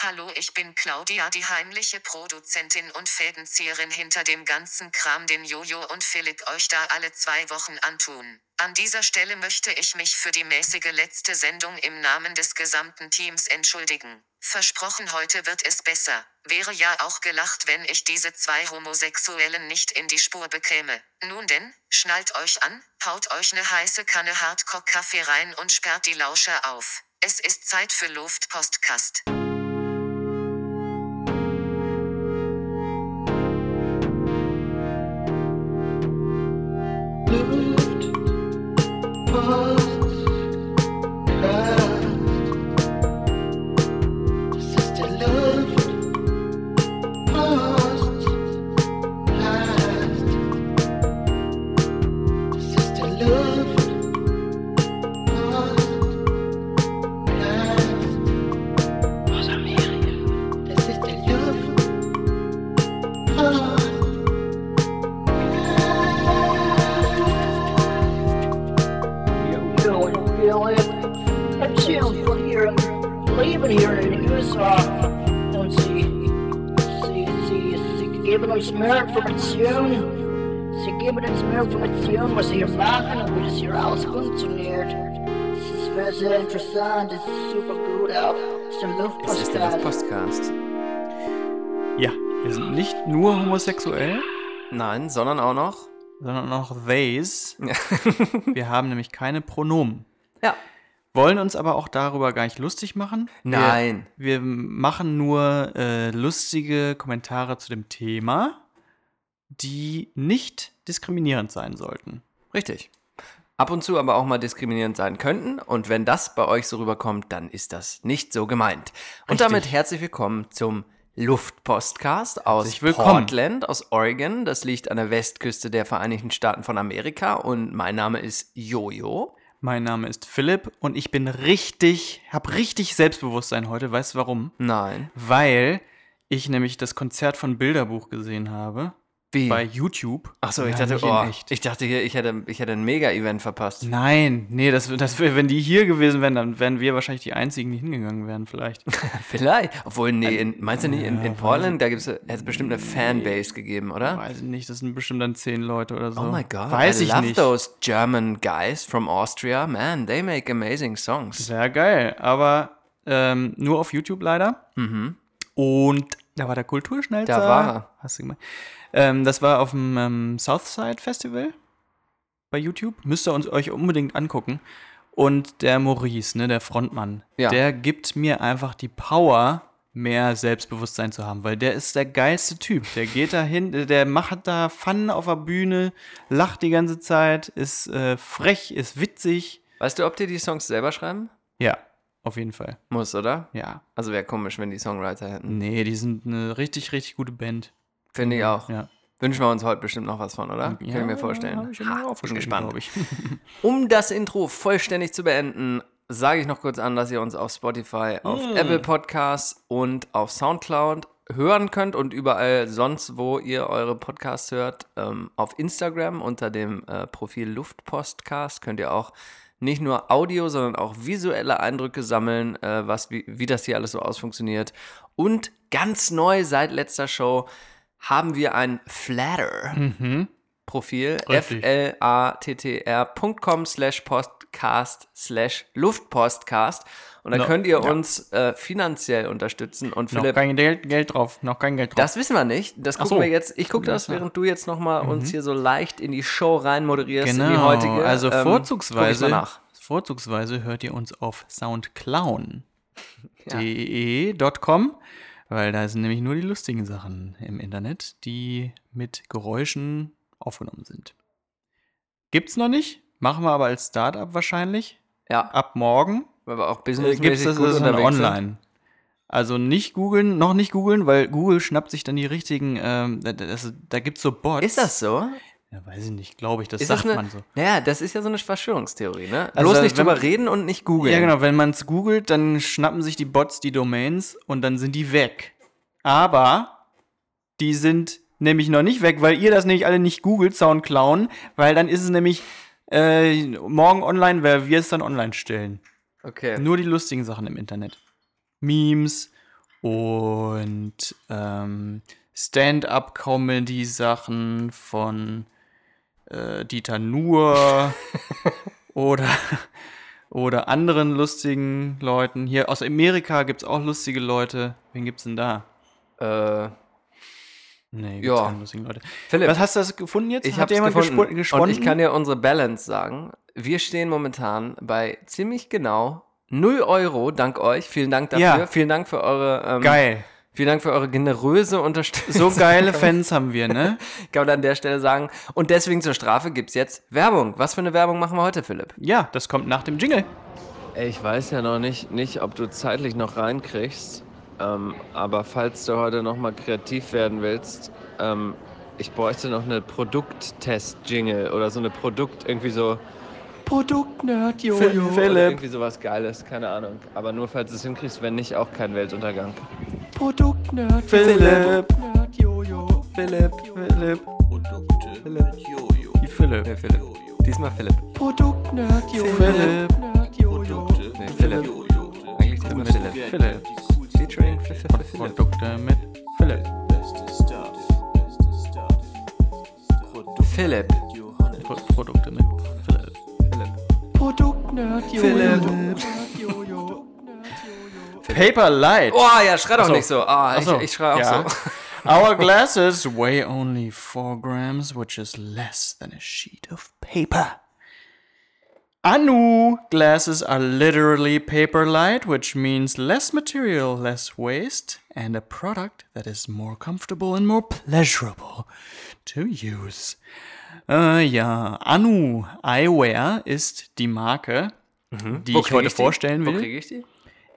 Hallo, ich bin Claudia, die heimliche Produzentin und Fädenzieherin hinter dem ganzen Kram, den Jojo und Philipp euch da alle zwei Wochen antun. An dieser Stelle möchte ich mich für die mäßige letzte Sendung im Namen des gesamten Teams entschuldigen. Versprochen, heute wird es besser. Wäre ja auch gelacht, wenn ich diese zwei Homosexuellen nicht in die Spur bekäme. Nun denn, schnallt euch an, haut euch ne heiße Kanne Hardcore-Kaffee rein und sperrt die Lauscher auf. Es ist Zeit für Luftpostkast. Nur homosexuell, Nein, sondern auch noch. sondern auch theys. Wir haben nämlich keine Pronomen. Ja. Wollen uns aber auch darüber gar nicht lustig machen. Wir- Nein. Wir machen nur äh, lustige Kommentare zu dem Thema, die nicht diskriminierend sein sollten. Richtig. Ab und zu aber auch mal diskriminierend sein könnten. Und wenn das bei euch so rüberkommt, dann ist das nicht so gemeint. Und Richtig. damit herzlich willkommen zum Luftpostcast aus willkommen. Portland, aus Oregon. Das liegt an der Westküste der Vereinigten Staaten von Amerika. Und mein Name ist Jojo. Mein Name ist Philipp und ich bin richtig, hab richtig Selbstbewusstsein heute. Weißt du warum? Nein. Weil ich nämlich das Konzert von Bilderbuch gesehen habe Wie? bei YouTube. Achso, ich Ja, dachte, oh, ich dachte, hier, ich hätte, ich hätte ein Mega-Event verpasst. Nein, nee, das, das, wenn die hier gewesen wären, dann wären wir wahrscheinlich die Einzigen, die hingegangen wären, vielleicht. Vielleicht. Obwohl, nee, in, meinst du nicht, in, in Portland, da gibt es bestimmt eine Fanbase gegeben, oder? Weiß ich nicht, das sind bestimmt dann zehn Leute oder so. Oh my god, Weiß I ich love nicht. those German guys from Austria. Man, they make amazing songs. Sehr geil, aber ähm, nur auf YouTube leider. Und da war der Kulturschnellster. Mhm. Da war er. Hast du gemeint? Ähm, das war auf dem ähm, Southside Festival bei YouTube. Müsst ihr uns euch unbedingt angucken. Und der Maurice, ne, der Frontmann, Ja. der gibt mir einfach die Power, mehr Selbstbewusstsein zu haben, weil der ist der geilste Typ. Der geht da hin, der- der macht da Pfannen auf der Bühne, lacht die ganze Zeit, ist äh, frech, ist witzig. Weißt du, ob die die Songs selber schreiben? Ja, auf jeden Fall. Muss, oder? Ja. Also wäre komisch, wenn die Songwriter hätten. Nee, die sind eine richtig, richtig gute Band. Finde ich auch. Ja. Wünschen wir uns heute bestimmt noch was von, oder? Kann ich mir hab vorstellen. ich Ha, bin gespannt. ich. Um das Intro vollständig zu beenden, sage ich noch kurz an, dass ihr uns auf Spotify, auf Mm. Apple Podcasts und auf Soundcloud hören könnt und überall sonst, wo ihr eure Podcasts hört. Ähm, auf Instagram unter dem äh, Profil Luftpostcast könnt ihr auch nicht nur Audio, sondern auch visuelle Eindrücke sammeln, äh, was, wie, wie das hier alles so ausfunktioniert. Und ganz neu seit letzter Show haben wir ein Flatter. Profil Richtig. flattr.com slash podcast slash Luftpostcast. Und da No, könnt ihr ja. uns äh, finanziell unterstützen. Und Noch Philipp, kein Geld, Geld drauf, noch kein Geld drauf. das wissen wir nicht, das gucken so. wir jetzt, ich gucke das, während du jetzt nochmal uns hier so leicht in die Show rein moderierst, genau, in die heutige. also ähm, vorzugsweise, vorzugsweise hört ihr uns auf soundclown.de.com, weil da sind nämlich nur die lustigen Sachen im Internet, die mit Geräuschen aufgenommen sind. Gibt's noch nicht, machen wir aber als Startup wahrscheinlich. Ja, Ab morgen weil wir auch äh, businessmäßig gibt's das, gut das dann sind. online. Also nicht googeln, noch nicht googeln, weil Google schnappt sich dann die richtigen, ähm, da, das, da gibt's so Bots. Ist das so? Ja, weiß ich nicht, glaube ich, das Ist sagt das eine, man so. Naja, das ist ja so eine Verschwörungstheorie, ne? Also, Bloß nicht drüber reden und nicht googeln. Ja, genau, wenn man es googelt, dann schnappen sich die Bots die Domains und dann sind die weg. Aber die sind nämlich noch nicht weg, weil ihr das nämlich alle nicht googelt, Soundclown, weil dann ist es nämlich äh, morgen online, weil wir es dann online stellen. Okay. Nur die lustigen Sachen im Internet. Memes und ähm, Stand-up-Comedy-Sachen von äh, Dieter Nuhr oder, oder anderen lustigen Leuten. Hier aus Amerika gibt es auch lustige Leute. Wen gibt's denn da? Äh, Nee, Ja. Leute. Philipp, Was hast du das gefunden jetzt? ich habe jemand gefunden. gespo- gesponnen? Und ich kann dir unsere Balance sagen. Wir stehen momentan bei ziemlich genau 0 Euro, dank euch. Vielen Dank dafür. Ja. Vielen Dank für eure ähm, Geil. Vielen Dank für eure generöse Unterstützung. So geile Fans haben wir, ne? Ich kann man an der Stelle sagen. Und deswegen zur Strafe gibt es jetzt Werbung. Was für eine Werbung machen wir heute, Philipp? Ja, das kommt nach dem Jingle. Ey, ich weiß ja noch nicht, nicht ob du zeitlich noch reinkriegst. Ähm, aber falls du heute noch mal kreativ werden willst, ähm, ich bräuchte noch eine Produkttest-Jingle oder so eine Produkt, irgendwie so Produkt-Nerd, Jojo. Oder Philipp. irgendwie sowas Geiles, keine Ahnung. Aber nur falls du es hinkriegst, wenn nicht, auch kein Weltuntergang. Produkt-Nerd, Philipp. Produkt-Nerd, Jojo. Philipp. Philipp. Philipp. Die Philipp. Nee, Philipp. Diesmal Philipp. Produkt-Nerd, Jojo. Philipp. Nerd, Jojo. Nee, Philipp. Eigentlich diesmal Philipp. Philipp. Featuring. Produkte mit Philipp. Philipp. Pro Produkte mit Philipp. Produkt-Nerd. Philipp. Paper Light. Oh ja, schrei doch Ach so. nicht so. Ah, so. ich, ich schrei auch Ja. so. Our glasses weigh only 4 grams, which is less than a sheet of paper. Anu glasses are literally paper light, which means less material, less waste, and a product that is more comfortable and more pleasurable to use. Äh, ja, Anu Eyewear ist die Marke, die Wo ich heute die? vorstellen Wo will. kriege ich die?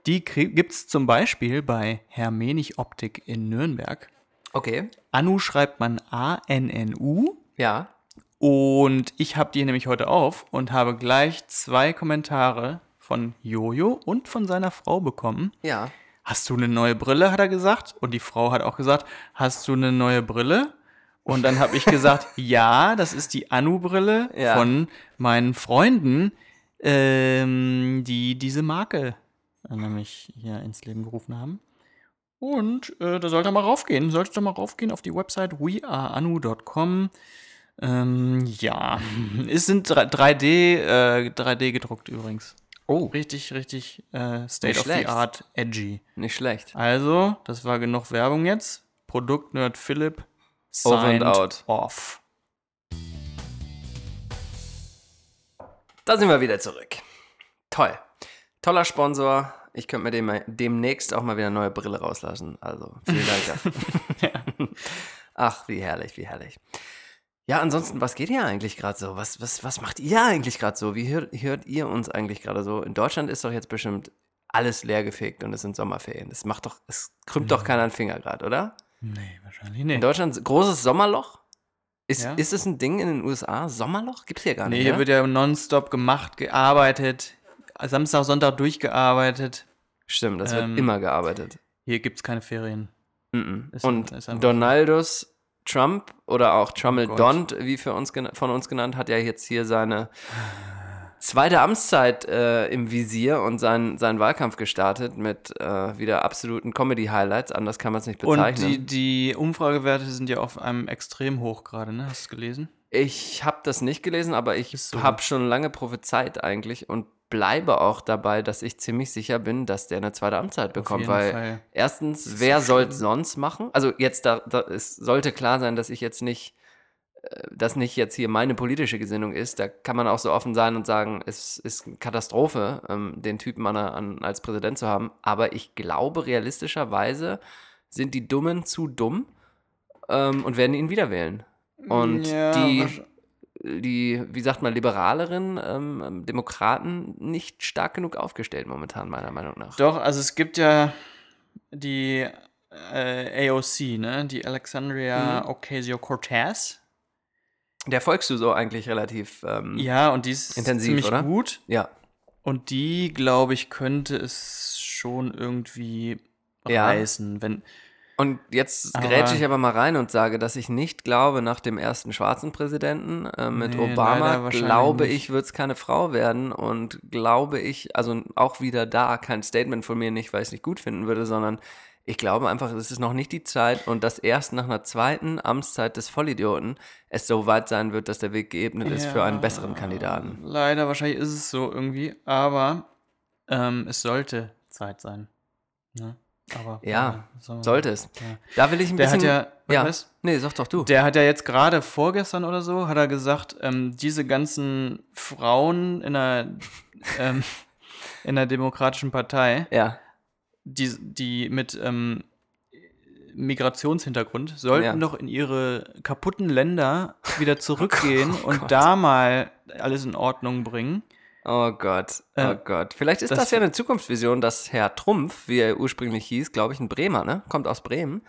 Die gibt es zum Beispiel bei Hermenich Optik in Nürnberg. Okay. Anu schreibt man A-N-N-U. Ja. Und ich habe die nämlich heute auf und habe gleich zwei Kommentare von Jojo und von seiner Frau bekommen. Ja. Hast du eine neue Brille, hat er gesagt. Und die Frau hat auch gesagt, hast du eine neue Brille? Und dann habe ich gesagt, ja, das ist die Anu-Brille Ja. von meinen Freunden, ähm, die diese Marke äh, nämlich hier ins Leben gerufen haben. Und äh, da sollte mal raufgehen. Solltest du mal raufgehen auf die Website weareanu.com. Ähm, ja, es sind 3D, äh, 3D gedruckt übrigens. Oh, Richtig, richtig äh, State Nicht of the schlecht. Art edgy. nicht schlecht. Also, das war genug Werbung jetzt. Produktnerd Philipp Over and signed out. off. Da sind wir wieder zurück. Toll. Toller Sponsor. Ich könnte mir dem, demnächst auch mal wieder eine neue Brille rauslassen. Also vielen Dank dafür. Ach, wie herrlich, wie herrlich. Ja, ansonsten, was geht hier eigentlich gerade so? Was, was, was macht ihr eigentlich gerade so? Wie hört, hört ihr uns eigentlich gerade so? In Deutschland ist doch jetzt bestimmt alles leergefegt und es sind Sommerferien. Es macht doch, es krümmt doch keiner einen Finger gerade, oder? Nee, wahrscheinlich In nicht. Deutschland großes Sommerloch? Ist, Ja. ist es ein Ding in den USA? Sommerloch? Gibt's hier gar Nee, nicht. hier ja? wird ja nonstop gemacht, gearbeitet. Samstag, Sonntag durchgearbeitet. Stimmt, das Ähm, wird immer gearbeitet. Hier gibt es keine Ferien. Mhm. Ist- Und ist Donaldus Trump oder auch Trummel Oh Gott. Dont, wie für uns von uns genannt, hat ja jetzt hier seine zweite Amtszeit äh, im Visier und seinen, seinen Wahlkampf gestartet mit äh, wieder absoluten Comedy-Highlights. Anders kann man es nicht Und bezeichnen. die, die Umfragewerte sind ja auf einem extrem hoch gerade, ne? Hast du gelesen? Ich habe das nicht gelesen, aber ich so. habe schon lange prophezeit eigentlich und bleibe auch dabei, dass ich ziemlich sicher bin, dass der eine zweite Amtszeit bekommt, weil Fall. erstens, wer soll es sonst machen? Also jetzt, da, da, es sollte klar sein, dass ich jetzt nicht, äh, dass nicht jetzt hier meine politische Gesinnung ist. Da kann man auch so offen sein und sagen, es ist eine Katastrophe, ähm, den Typen an, an, als Präsident zu haben. Aber ich glaube, realistischerweise sind die Dummen zu dumm ähm, und werden ihn wieder wählen. Und Ja, die, die, wie sagt man, liberaleren ähm, Demokraten nicht stark genug aufgestellt momentan, meiner Meinung nach. Doch, also es gibt ja die äh, AOC, ne? Die Alexandria Mhm. Ocasio-Cortez. Der folgst du so eigentlich relativ. Ähm, Ja, und die ist Intensiv, ziemlich oder? gut. ja. Und die, glaube ich, könnte es schon irgendwie Ja. reißen, wenn Und jetzt Aber- grätsche ich aber mal rein und sage, dass ich nicht glaube, nach dem ersten schwarzen Präsidenten äh, mit Nee, Obama, glaube ich, wird es keine Frau werden. Und glaube ich, also auch wieder da kein Statement von mir, nicht weil ich es nicht gut finden würde, sondern ich glaube einfach, es ist noch nicht die Zeit und dass erst nach einer zweiten Amtszeit des Vollidioten es so weit sein wird, dass der Weg geebnet ist für einen besseren Kandidaten. Leider, wahrscheinlich ist es so irgendwie, aber ähm, es sollte Zeit sein. Ne? Aber Ja, soll man Sollte es. Ja. Da will ich ein Der hat bisschen. ja, ja. was? Nee, sag doch du. Der hat ja jetzt gerade vorgestern oder so, hat er gesagt, ähm, diese ganzen Frauen in der, ähm, in der Demokratischen Partei, ja. die, die mit ähm, Migrationshintergrund, sollten Ja. doch in ihre kaputten Länder wieder zurückgehen Oh und da mal alles in Ordnung bringen. Oh Gott, oh Äh, Gott. Vielleicht ist das, das- ja eine Zukunftsvision, dass Herr Trumpf, wie er ursprünglich hieß, glaube ich, ein Bremer, ne? Kommt aus Bremen,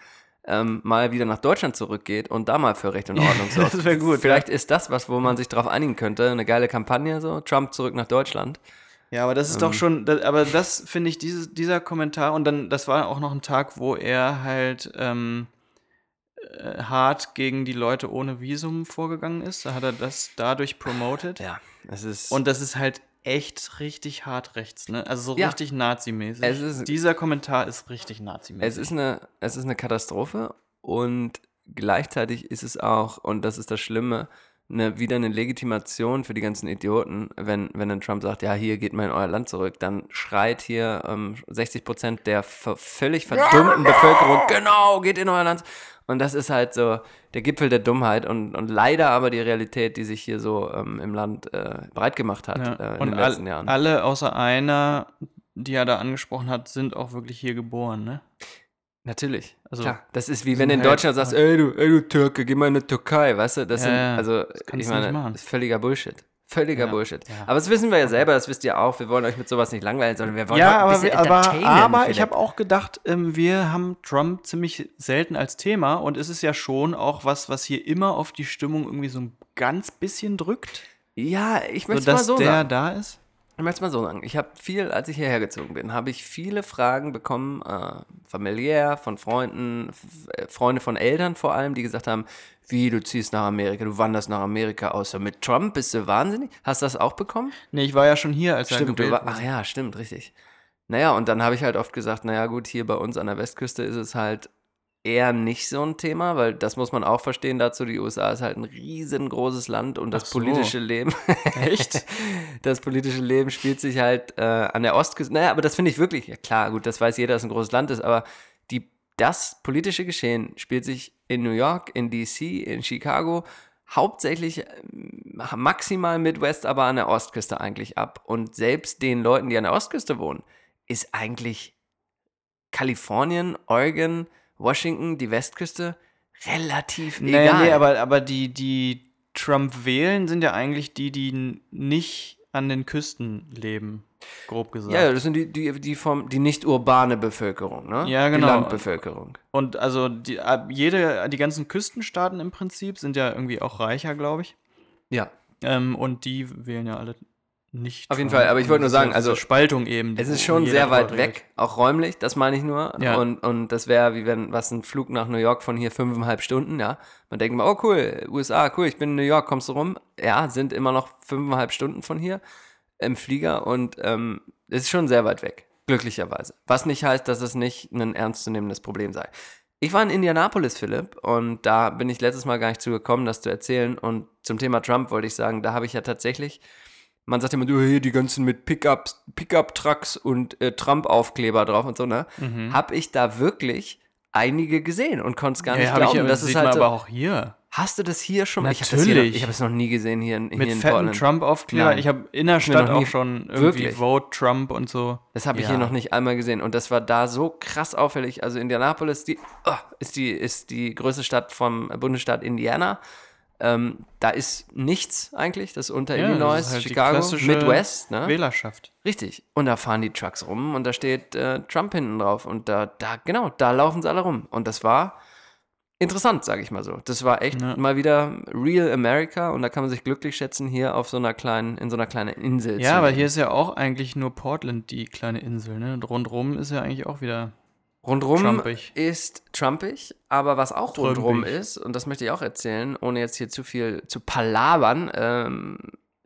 ähm, mal wieder nach Deutschland zurückgeht und da mal für Recht und Ordnung sorgt. das wär gut, Vielleicht ist das was, wo man sich drauf einigen könnte. Eine geile Kampagne, so Trump zurück nach Deutschland. Ja, aber das ist doch schon, da, aber das finde ich, dieses, dieser Kommentar, und dann, das war auch noch ein Tag, wo er halt ähm, äh, hart gegen die Leute ohne Visum vorgegangen ist. Da hat er das dadurch promoted. Ja, es ist. Und das ist halt echt richtig hart rechts, ne? Also so Ja. richtig nazimäßig. Es ist- Dieser Kommentar ist richtig nazimäßig. Es ist eine, es ist eine Katastrophe und gleichzeitig ist es auch, und das ist das Schlimme, eine, wieder eine Legitimation für die ganzen Idioten, wenn, wenn dann Trump sagt, ja, hier geht mal in euer Land zurück, dann schreit hier ähm, 60 Prozent der ver völlig verdummten Bevölkerung, genau, geht in euer Land. Und das ist halt so der Gipfel der Dummheit und, und leider aber die Realität, die sich hier so ähm, im Land äh, breit gemacht hat ja. äh, in Und den letzten all, Jahren. alle außer einer, die er da angesprochen hat, sind auch wirklich hier geboren, ne? Natürlich. Also, Klar, das ist wie wenn du in halt- Deutschland sagst, ey du, ey du Türke, geh mal in die Türkei, weißt du? Das Ja, sind, also, kannst ich meine, machen. das ist völliger Bullshit. Völliger Ja, Bullshit. ja. Aber das wissen wir ja selber, das wisst ihr auch. Wir wollen euch mit sowas nicht langweilen, sondern wir wollen Ja, aber, bisschen wir- aber, aber ich habe auch gedacht, ähm, wir haben Trump ziemlich selten als Thema und es ist ja schon auch was, was hier immer auf die Stimmung irgendwie so ein ganz bisschen drückt, Ja, ich möchte sodass mal so der sagen. da ist. Ich möchte mal so sagen. Ich habe viel, als ich hierher gezogen bin, habe ich viele Fragen bekommen, äh, familiär, von Freunden, f- äh, Freunde von Eltern vor allem, die gesagt haben, wie, du ziehst nach Amerika, du wanderst nach Amerika, außer mit Trump, bist du wahnsinnig? Hast du das auch bekommen? Nee, ich war ja schon hier, als er Stimmt, du gewählt war, ach ja, stimmt, richtig. Naja, und dann habe ich halt oft gesagt, naja gut, hier bei uns an der Westküste ist es halt eher nicht so ein Thema, weil das muss man auch verstehen dazu, die USA ist halt ein riesengroßes Land und das so. politische Leben, Echt? das politische Leben spielt sich halt äh, an der Ostküste, naja, aber das finde ich wirklich, ja klar, gut, das weiß jeder, dass es ein großes Land ist, aber die, das politische Geschehen spielt sich in New York, in DC, in Chicago, hauptsächlich ähm, maximal Midwest, aber an der Ostküste eigentlich ab. Und selbst den Leuten, die an der Ostküste wohnen, ist eigentlich Kalifornien, Oregon, Washington, die Westküste relativ Naja, egal. nee, aber, aber die, die Trump wählen, sind ja eigentlich die, die nicht an den Küsten leben, grob gesagt. ja, das sind die, die, die, vom, die nicht urbane Bevölkerung, ne? Ja, genau. Die Landbevölkerung. Und also die, jede, die ganzen Küstenstaaten im Prinzip sind ja irgendwie auch reicher, glaube ich. Ja. Ähm, und die wählen ja alle nicht. Auf jeden. Fall, aber ich wollte nur sagen, also- Spaltung eben. Es ist schon sehr weit weg, redet. auch räumlich, das meine ich nur. Ja. Und, und das wäre wie wenn, was ein Flug nach New York von hier fünfeinhalb Stunden, ja. Man denkt mal, oh cool, USA, cool, ich bin in New York, kommst du rum? Ja, sind immer noch fünfeinhalb Stunden von hier im Flieger und ähm, es ist schon sehr weit weg, glücklicherweise. Was nicht heißt, dass es nicht ein ernstzunehmendes Problem sei. Ich war in Indianapolis, Philipp, und da bin ich letztes Mal gar nicht zugekommen, das zu erzählen. Und zum Thema Trump wollte ich sagen, da habe ich ja tatsächlich man sagt immer, hier die ganzen mit Pickups, Pickup-Trucks und äh, Trump-Aufkleber drauf und so, ne? Hab ich da wirklich einige gesehen und konnte es gar nicht Mhm. Ja, hab ich, glauben. aber das das ist halt aber auch hier. Hast du das hier schon? Ich habe noch- Natürlich. ich habe es noch nie gesehen hier in, hier Mit in fetten. Trump-Aufkleber. Ich habe in der Stadt auch schon irgendwie Wirklich? Vote Trump und so. Das habe ich Ja. hier noch nicht einmal gesehen. Und das war da so krass auffällig. Also Indianapolis die, oh, ist, die, ist die größte Stadt vom Bundesstaat Indiana. Ähm, da ist nichts eigentlich. Das ist unter Ja, Illinois, das ist halt Chicago, Midwest. Ne? Wählerschaft. Richtig. Und da fahren die Trucks rum und da steht äh, Trump hinten drauf. Und da, da, genau, da laufen sie alle rum. Und das war interessant, sage ich mal so. Das war echt Ja. mal wieder Real America und da kann man sich glücklich schätzen, hier auf so einer kleinen, in so einer kleinen Insel zu Ja, aber hier ist ja auch eigentlich nur Portland, die kleine Insel. Ne? Und rundrum ist ja eigentlich auch wieder Rundrum Trumpig. ist trumpig, aber was auch rundrum Trümpig. ist, und das möchte ich auch erzählen, ohne jetzt hier zu viel zu palabern, ähm,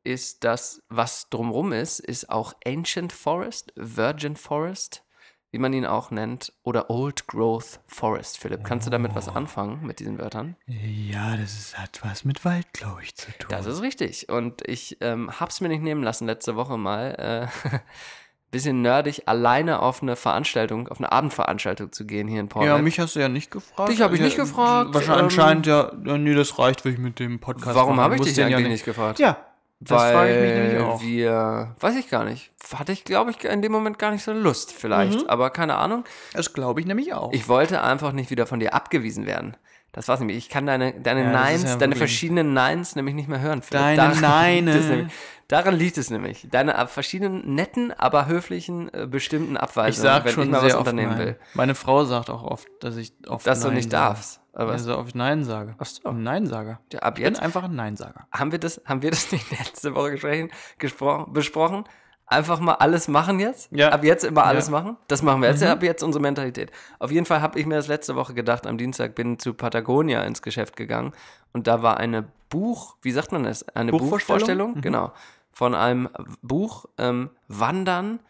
ist das, was drumrum ist, ist auch Ancient Forest, Virgin Forest, wie man ihn auch nennt, oder Old Growth Forest. Philipp, kannst du damit was anfangen mit diesen Wörtern? Ja, das ist, hat was mit Wald, glaube ich, zu tun. Das ist richtig. Und ich ähm, hab's mir nicht nehmen lassen, letzte Woche mal, äh, bisschen nerdig, alleine auf eine Veranstaltung, auf eine Abendveranstaltung zu gehen hier in Portland. ja, mich hast du ja nicht gefragt. Dich hab ich Ja, nicht gefragt, Wahrscheinlich ähm, anscheinend ja, nee, das reicht, will ich mit dem Podcast Warum habe ich dich eigentlich ja nicht gefragt? Ja, das Weil frage ich mich nämlich auch. wir, weiß ich gar nicht, hatte ich, glaube ich, in dem Moment gar nicht so Lust vielleicht, Mhm. aber keine Ahnung. Das glaube ich nämlich auch. Ich wollte einfach nicht wieder von dir abgewiesen werden. Das war's nämlich. Ich kann deine, deine Ja, Neins, ja deine verschiedenen Neins nämlich nicht mehr hören. Philipp. Deine Neine. Daran liegt es nämlich. Deine verschiedenen netten, aber höflichen, äh, bestimmten ich Abweisungen, sage wenn schon ich mal was unternehmen Nein. will. Meine Frau sagt auch oft, dass ich oft Dass du Nein nicht sage. darfst. Aber? Also oft Nein sage. Ach so. Ein Nein-Sager. Ja, ab Ich bin jetzt einfach ein Nein-Sager. haben wir das, haben wir das nicht letzte Woche gesprochen, gespro besprochen? Einfach mal alles machen jetzt? Ja. Ab jetzt immer alles Ja. machen? Das machen wir jetzt, ja, ab jetzt unsere Mentalität. Auf jeden Fall habe ich mir das letzte Woche gedacht, am Dienstag bin zu Patagonia ins Geschäft gegangen und da war eine Buch, wie sagt man das? Eine Buchvorstellung? Buchvorstellung, genau, von einem Buch ähm, Wandern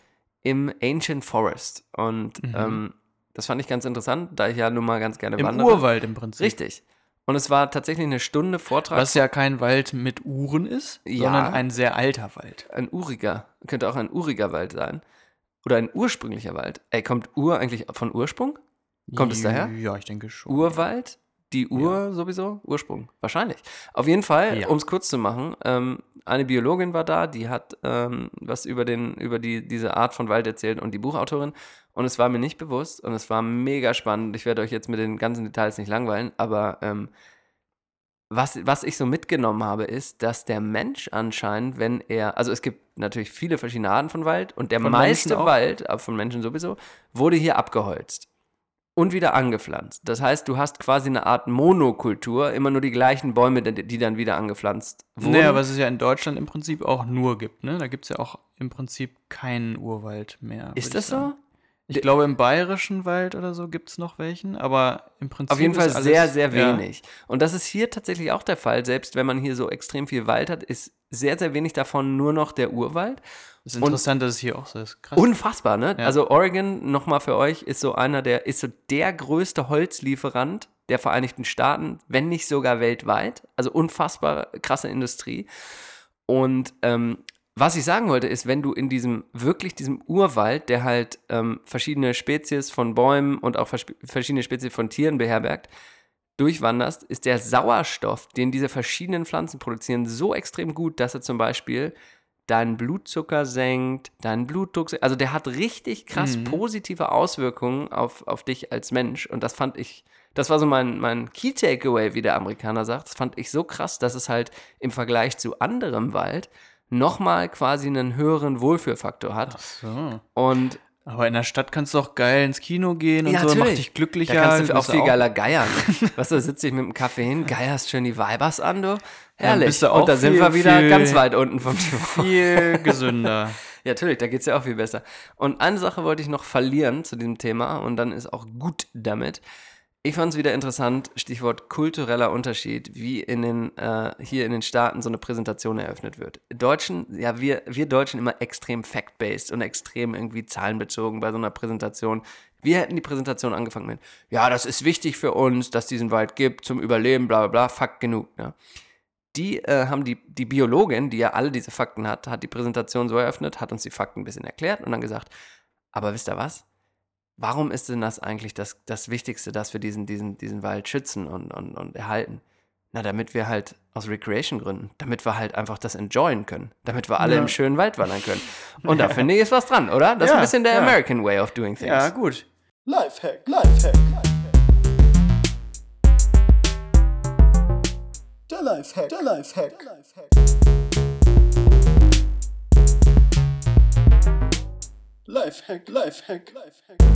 im Ancient Forest. Und ähm, das fand ich ganz interessant, da ich ja nun mal ganz gerne Im wandere. Urwald im Prinzip. Richtig. Und es war tatsächlich eine Stunde Vortrag. Was ja kein Wald mit Uhren ist, Ja. sondern ein sehr alter Wald. ein uriger, könnte auch ein uriger Wald sein. Oder ein ursprünglicher Wald. Ey, kommt Ur eigentlich von Ursprung? Kommt es daher? Ja, ich denke schon. Urwald? Die Ur sowieso? Ursprung? Wahrscheinlich. Auf jeden Fall, Ja. um es kurz zu machen, ähm, eine Biologin war da, die hat ähm, was über, den, über die, diese Art von Wald erzählt und die Buchautorin. Und es war mir nicht bewusst und es war mega spannend. Ich werde euch jetzt mit den ganzen Details nicht langweilen, aber ähm, was, was ich so mitgenommen habe, ist, dass der Mensch anscheinend, wenn er, also es gibt natürlich viele verschiedene Arten von Wald und der Von meiste? Wald, aber von Menschen sowieso, wurde hier abgeholzt und wieder angepflanzt. Das heißt, du hast quasi eine Art Monokultur, immer nur die gleichen Bäume, die dann wieder angepflanzt wurden. Naja, was es ja in Deutschland im Prinzip auch nur gibt, ne? Da gibt es ja auch im Prinzip keinen Urwald mehr. ist das so? Ich glaube, im bayerischen Wald oder so gibt es noch welchen, aber im Prinzip. Auf jeden Fall alles, sehr, sehr ja. wenig. Und das ist hier tatsächlich auch der Fall. Selbst wenn man hier so extrem viel Wald hat, ist sehr, sehr wenig davon nur noch der Urwald. Das ist interessant, dass es hier auch so ist. Krass. Unfassbar, ne? Ja. Also Oregon, nochmal für euch, ist so einer der, ist so der größte Holzlieferant der Vereinigten Staaten, wenn nicht sogar weltweit. Also unfassbar krasse Industrie. Und ähm, was ich sagen wollte, ist, wenn du in diesem, wirklich diesem Urwald, der halt ähm, verschiedene Spezies von Bäumen und auch vers verschiedene Spezies von Tieren beherbergt, durchwanderst, ist der Sauerstoff, den diese verschiedenen Pflanzen produzieren, so extrem gut, dass er zum Beispiel deinen Blutzucker senkt, deinen Blutdruck senkt. Also der hat richtig krass Mhm. positive Auswirkungen auf, auf dich als Mensch. Und das fand ich, das war so mein, mein Key Takeaway, wie der Amerikaner sagt. Das fand ich so krass, dass es halt im Vergleich zu anderem Wald nochmal quasi einen höheren Wohlfühlfaktor hat. So. Und Aber in der Stadt kannst du auch geil ins Kino gehen und Ja, so, macht natürlich. dich glücklicher. da kannst du auch viel geiler geiern. weißt du, da sitze ich mit dem Kaffee hin, geierst schön die Vibers an, du. Herrlich. bist du auch Und da sind viel- wir wieder ganz weit unten vom Niveau. Viel gesünder. Ja, natürlich, da geht es ja auch viel besser. Und eine Sache wollte ich noch verlieren zu diesem Thema und dann ist auch gut damit. Ich fand es wieder interessant, Stichwort kultureller Unterschied, wie in den, äh, hier in den Staaten so eine Präsentation eröffnet wird. Deutschen, ja, wir, wir Deutschen immer extrem fact-based und extrem irgendwie zahlenbezogen bei so einer Präsentation. Wir hätten die Präsentation angefangen mit, ja, das ist wichtig für uns, dass diesen Wald gibt zum Überleben, bla bla bla, Fakt genug. Ne? die äh, haben die, die Biologin, die ja alle diese Fakten hat, hat die Präsentation so eröffnet, hat uns die Fakten ein bisschen erklärt und dann gesagt, aber wisst ihr was? Warum ist denn das eigentlich das, das Wichtigste, dass wir diesen, diesen, diesen Wald schützen und, und, und erhalten? Na, damit wir halt aus Recreation-Gründen, damit wir halt einfach das enjoyen können, damit wir alle Ja. im schönen Wald wandern können. Und da finde ich, ist was dran, oder? Das ist Ja, ein bisschen der ja. American way of doing things. Ja, gut. Lifehack, Lifehack. Der Lifehack, der Lifehack. Der Lifehack. Lifehack, Lifehack, Lifehack.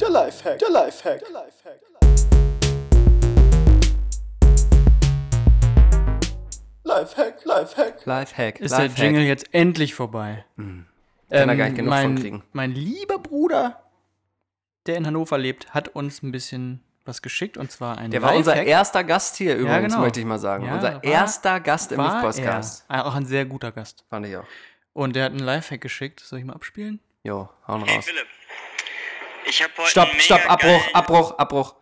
Der Lifehack, der Lifehack, der Lifehack. Lifehack, Lifehack. Lifehack. Ist der Lifehack. Jingle jetzt endlich vorbei? Kann er gar nicht genug mein, von kriegen. Mein lieber Bruder, der in Hannover lebt, hat uns ein bisschen was geschickt und zwar ein Der war unser Lifehack. erster Gast hier übrigens, genau. möchte ich mal sagen. Ja, unser war- erster Gast im Podcast. er. Auch ein sehr guter Gast. Fand ich auch. Und der hat einen Lifehack geschickt. Soll ich mal abspielen? Jo, hauen Hey raus. Philipp, ich habe heute Stopp, einen stopp, mega Abbruch, geilen- Abbruch, Abbruch.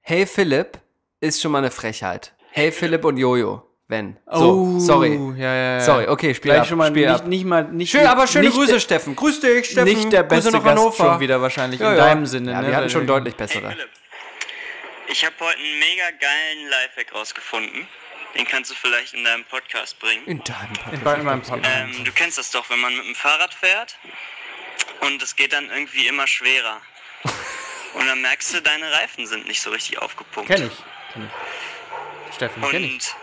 Hey Philipp ist schon mal eine Frechheit. Hey Philipp und Jojo, wenn. So, sorry. Oh, Ja, ja, ja. Sorry, okay, spiel Gleich ab, schon mal spiel nicht, ab. nicht mal nicht Schön, aber schöne nicht Grüße, der- Steffen. Grüß dich, Steffen. Nicht der Grüße beste nach Gast Hannover. schon wieder wahrscheinlich Ja, in ja. deinem Sinne. Ja, ne? wir hatten schon deutlich Hey bessere. Philipp, ich habe heute einen mega geilen Lifehack rausgefunden. Den kannst du vielleicht in deinem Podcast bringen. In deinem in Podcast. meinem Podcast. Ähm, du kennst das doch, wenn man mit dem Fahrrad fährt und es geht dann irgendwie immer schwerer. Und dann merkst du, deine Reifen sind nicht so richtig aufgepumpt. Kenn ich. Kenn ich. Steffen, kenn ich. Und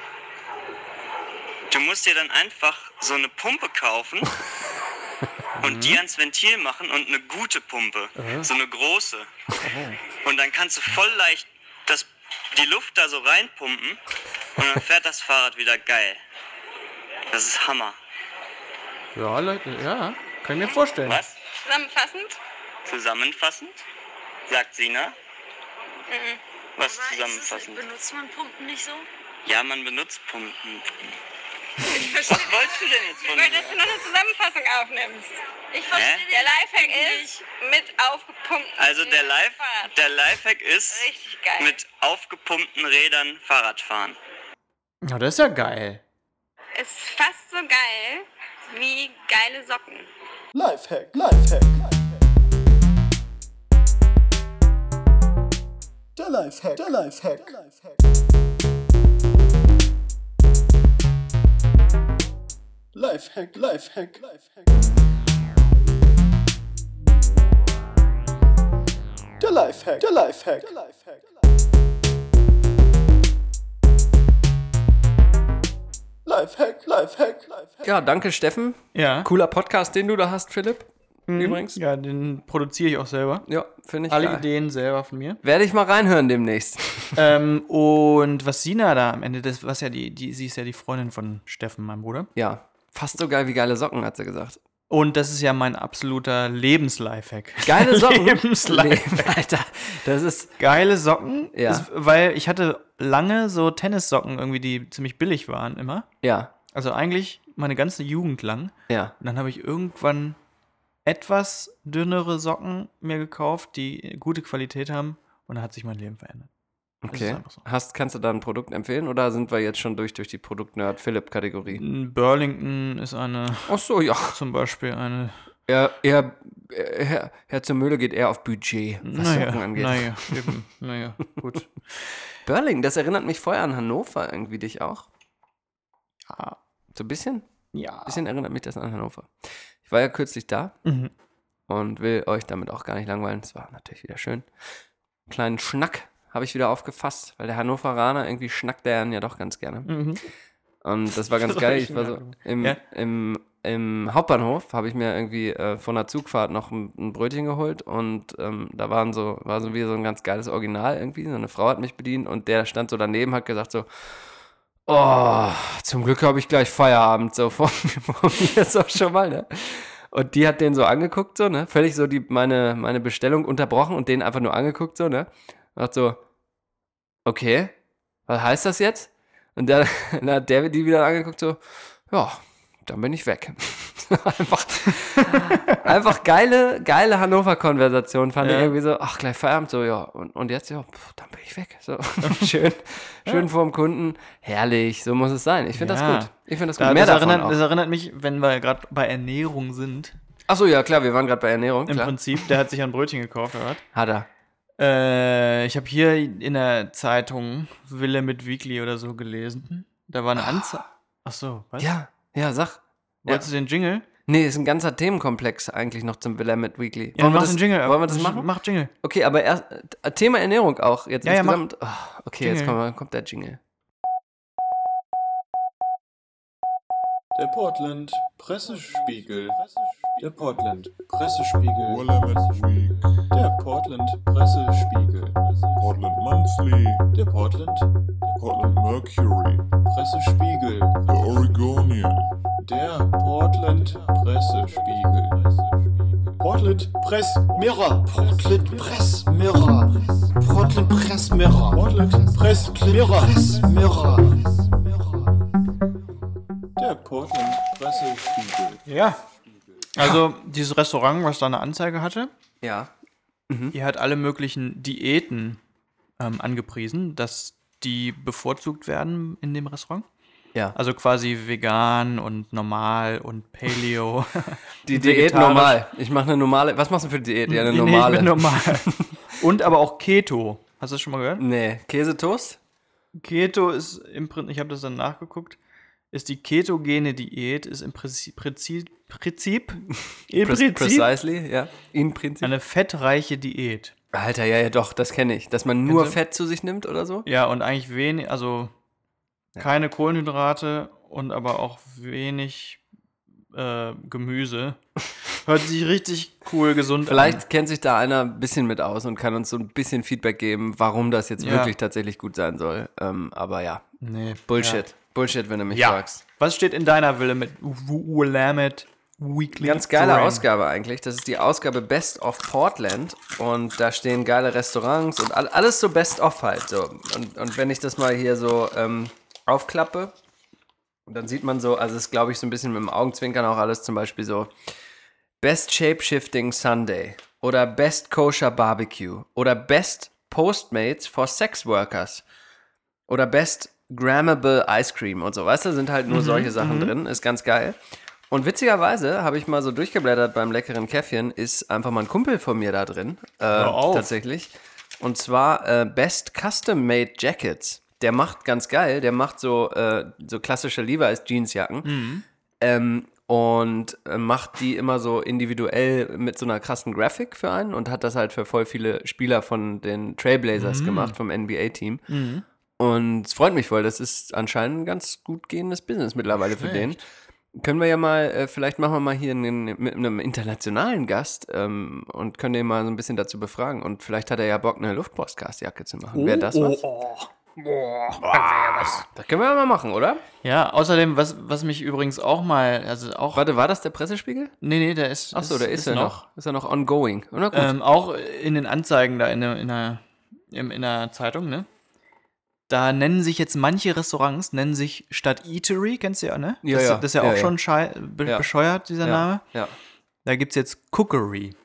du musst dir dann einfach so eine Pumpe kaufen und die ans Ventil machen und eine gute Pumpe. So eine große. Und dann kannst du voll leicht das, die Luft da so reinpumpen und dann fährt das Fahrrad wieder geil. Das ist Hammer. Ja, Leute, ja. Kann ich mir vorstellen. Was? Zusammenfassend? Zusammenfassend? Sagt Sina. Was zusammenfassend? Benutzt man Pumpen nicht so? Ja, man benutzt Pumpen. Ich verstehe. Was wolltest du denn jetzt Ich von will, mir? dass du noch eine Zusammenfassung aufnimmst. Ich verstehe Der Lifehack ist mit aufgepumpten Also der, Life, Fahrrad. der Lifehack ist Richtig geil. mit aufgepumpten Rädern Fahrrad fahren. Ja, das ist ja geil. ist fast so geil wie geile Socken. Lifehack, Lifehack. Der Lifehack, der Lifehack. Der Lifehack. Lifehack, Lifehack, Lifehack. Der Lifehack, der Lifehack, der Lifehack. Lifehack, Lifehack, Lifehack. Ja, danke, Steffen. Ja. Cooler Podcast, den du da hast, Philipp. Übrigens. Ja, den produziere ich auch selber. Ja, finde ich Alle geil. Ideen selber von mir. Werde ich mal reinhören demnächst. ähm, und was Sina da am Ende, das was ja die, die, sie ist ja die Freundin von Steffen, meinem Bruder. Ja, fast so geil wie geile Socken, hat sie gesagt. Und das ist ja mein absoluter Lebenslifehack. Geile Socken. Lebenslifehack. Leben, Alter, das ist. Geile Socken. Ja. Ist, weil ich hatte lange so Tennissocken irgendwie, die ziemlich billig waren immer. Ja, Also eigentlich meine ganze Jugend lang. ja. Und dann habe ich irgendwann etwas dünnere Socken mir gekauft, die gute Qualität haben. Und dann hat sich mein Leben verändert. Okay. so. Hast, kannst du da ein Produkt empfehlen oder sind wir jetzt schon durch, durch die Produkt-Nerd-Philipp-Kategorie? Burlington ist eine, Ach so, ja. zum Beispiel eine, Er, er, er, Herr, Herr zur Mühle geht eher auf Budget, was Socken naja, angeht. naja, eben, naja, gut. Burling, das erinnert mich vorher an Hannover irgendwie, dich auch? Ja, So ein bisschen? ja. Ein bisschen erinnert mich das an Hannover. Ich war ja kürzlich da Mhm. und will euch damit auch gar nicht langweilen. Es war natürlich wieder schön. Einen kleinen Schnack habe ich wieder aufgefasst, weil der Hannoveraner irgendwie schnackt der ja doch ganz gerne. Mhm. Und das war ganz geil. Ich war so im, Ja. im, im Hauptbahnhof, habe ich mir irgendwie äh, von der Zugfahrt noch ein, ein Brötchen geholt und ähm, da waren so, war so wieder so ein ganz geiles Original irgendwie. So eine Frau hat mich bedient und der stand so daneben, hat gesagt so, oh, zum Glück habe ich gleich Feierabend, so vor, vor mir so schon mal, ne? Und die hat den so angeguckt, so, ne? Völlig so die, meine, meine Bestellung unterbrochen und den einfach nur angeguckt, so, ne? Und hat so, okay, was heißt das jetzt? Und dann, dann hat der die wieder angeguckt, so, ja, dann bin ich weg. einfach, einfach geile, geile Hannover-Konversation fand ich Ja. irgendwie so, ach, gleich Feierabend, so, ja, und, und jetzt, ja, pff, dann bin ich weg. So, schön, schön vorm Kunden, herrlich, so muss es sein. Ich finde Ja. das gut. Ich finde das gut. Da, Mehr das, davon erinnert, auch. das erinnert mich, wenn wir gerade bei Ernährung sind, Achso, ja, klar, wir waren gerade bei Ernährung, im klar. Prinzip, der hat sich ein Brötchen gekauft, oder was? Hat er. Äh, ich habe hier in der Zeitung Wille mit Weekly oder so gelesen. Da war eine Anzeige. Ach so, was? Ja, ja, sag. Wolltest du den Jingle? Nee, ist ein ganzer Themenkomplex eigentlich noch zum Willamette Weekly. Ja, wollen, wir mach das, den Jingle. wollen wir das machen? Mach Jingle. Okay, aber erst äh, Thema Ernährung auch jetzt Ja, ja, mach. insgesamt. Ah, okay, jetzt Jingle. kommt, kommt der Jingle. Der Portland Pressespiegel. Der Portland Pressespiegel. Der Portland Pressespiegel. Portland Monthly, Der Portland Portland Mercury, Pressespiegel. The Oregonian, Der Portland Pressespiegel. Portland Press Mirror. Portland Press Mirror. Portland Press Mirror. Portland Press Mirror. Press Mirror. Der Portland Pressespiegel. Ja. Also dieses Restaurant, was da eine Anzeige hatte, Ja. die hat alle möglichen Diäten ähm, angepriesen, dass die bevorzugt werden in dem Restaurant. Ja. Also quasi vegan und normal und Paleo. Die Diät normal. Ich mache eine normale. Was machst du für Diät? Ja, eine nee, normale. bin normal. und aber auch Keto. Hast du das schon mal gehört? Nee, Käsetoast? Keto ist im Prinzip, ich habe das dann nachgeguckt, ist die ketogene Diät, ist im Prinzip, Prinzip, Prinzip, im Prinzip Precisely, ja. In Prinzip. eine fettreiche Diät. Alter, ja, ja, doch, das kenne ich. Dass man nur? Fett zu sich nimmt oder so? Ja, und eigentlich wenig, also keine Kohlenhydrate und aber auch wenig äh, Gemüse. Hört sich richtig cool gesund Vielleicht an. kennt sich da einer ein bisschen mit aus und kann uns so ein bisschen Feedback geben, warum das jetzt Ja. wirklich tatsächlich gut sein soll. Ähm, aber ja, Nee, Bullshit. Ja. Bullshit, wenn du mich Ja. fragst. Was steht in deiner Wille mit Willamette Weekly? Ganz geile Terrain? Ausgabe eigentlich. Das ist die Ausgabe Best of Portland und da stehen geile Restaurants und all, alles so Best of halt so. Und, und wenn ich das mal hier so ähm, aufklappe, dann sieht man so, also es ist glaube ich so ein bisschen mit dem Augenzwinkern auch alles zum Beispiel so Best Shapeshifting Sunday oder Best Kosher Barbecue oder Best Postmates for Sex Workers oder Best Grammable Ice Cream und so. Weißt du, sind halt nur solche Sachen drin. Ist ganz geil. Und witzigerweise habe ich mal so durchgeblättert beim leckeren Käffchen, ist einfach mal ein Kumpel von mir da drin. Äh, tatsächlich. Und zwar äh, Best Custom Made Jackets. Der macht ganz geil, der macht so, äh, so klassische Levi's Jeansjacken. Ähm, und äh, macht die immer so individuell mit so einer krassen Graphic für einen und hat das halt für voll viele Spieler von den Trailblazers gemacht, vom NBA-Team. Und es freut mich voll, das ist anscheinend ein ganz gut gehendes Business mittlerweile für den. Können wir ja mal, äh, vielleicht machen wir mal hier einen, mit einem internationalen Gast ähm, und können den mal so ein bisschen dazu befragen. Und vielleicht hat er ja Bock, eine Luftpostcast-Jacke zu machen. Wäre das was? Das können wir ja mal machen, oder? Ja, außerdem, was, was mich übrigens auch mal, also auch. Warte, war das der Pressespiegel? Nee, nee, der ist. Achso, der ist, ja noch. Ist ja noch ongoing. Oder gut. Ähm, auch in den Anzeigen da in der, in der, im- in der Zeitung, ne? Da nennen sich jetzt manche Restaurants, nennen sich statt Eatery, kennst du ja, ne? Ja, das, ja. das ist ja, Ja, auch ja. schon schei be Ja. bescheuert, dieser ja, Name. Ja. Da gibt es jetzt Cookery.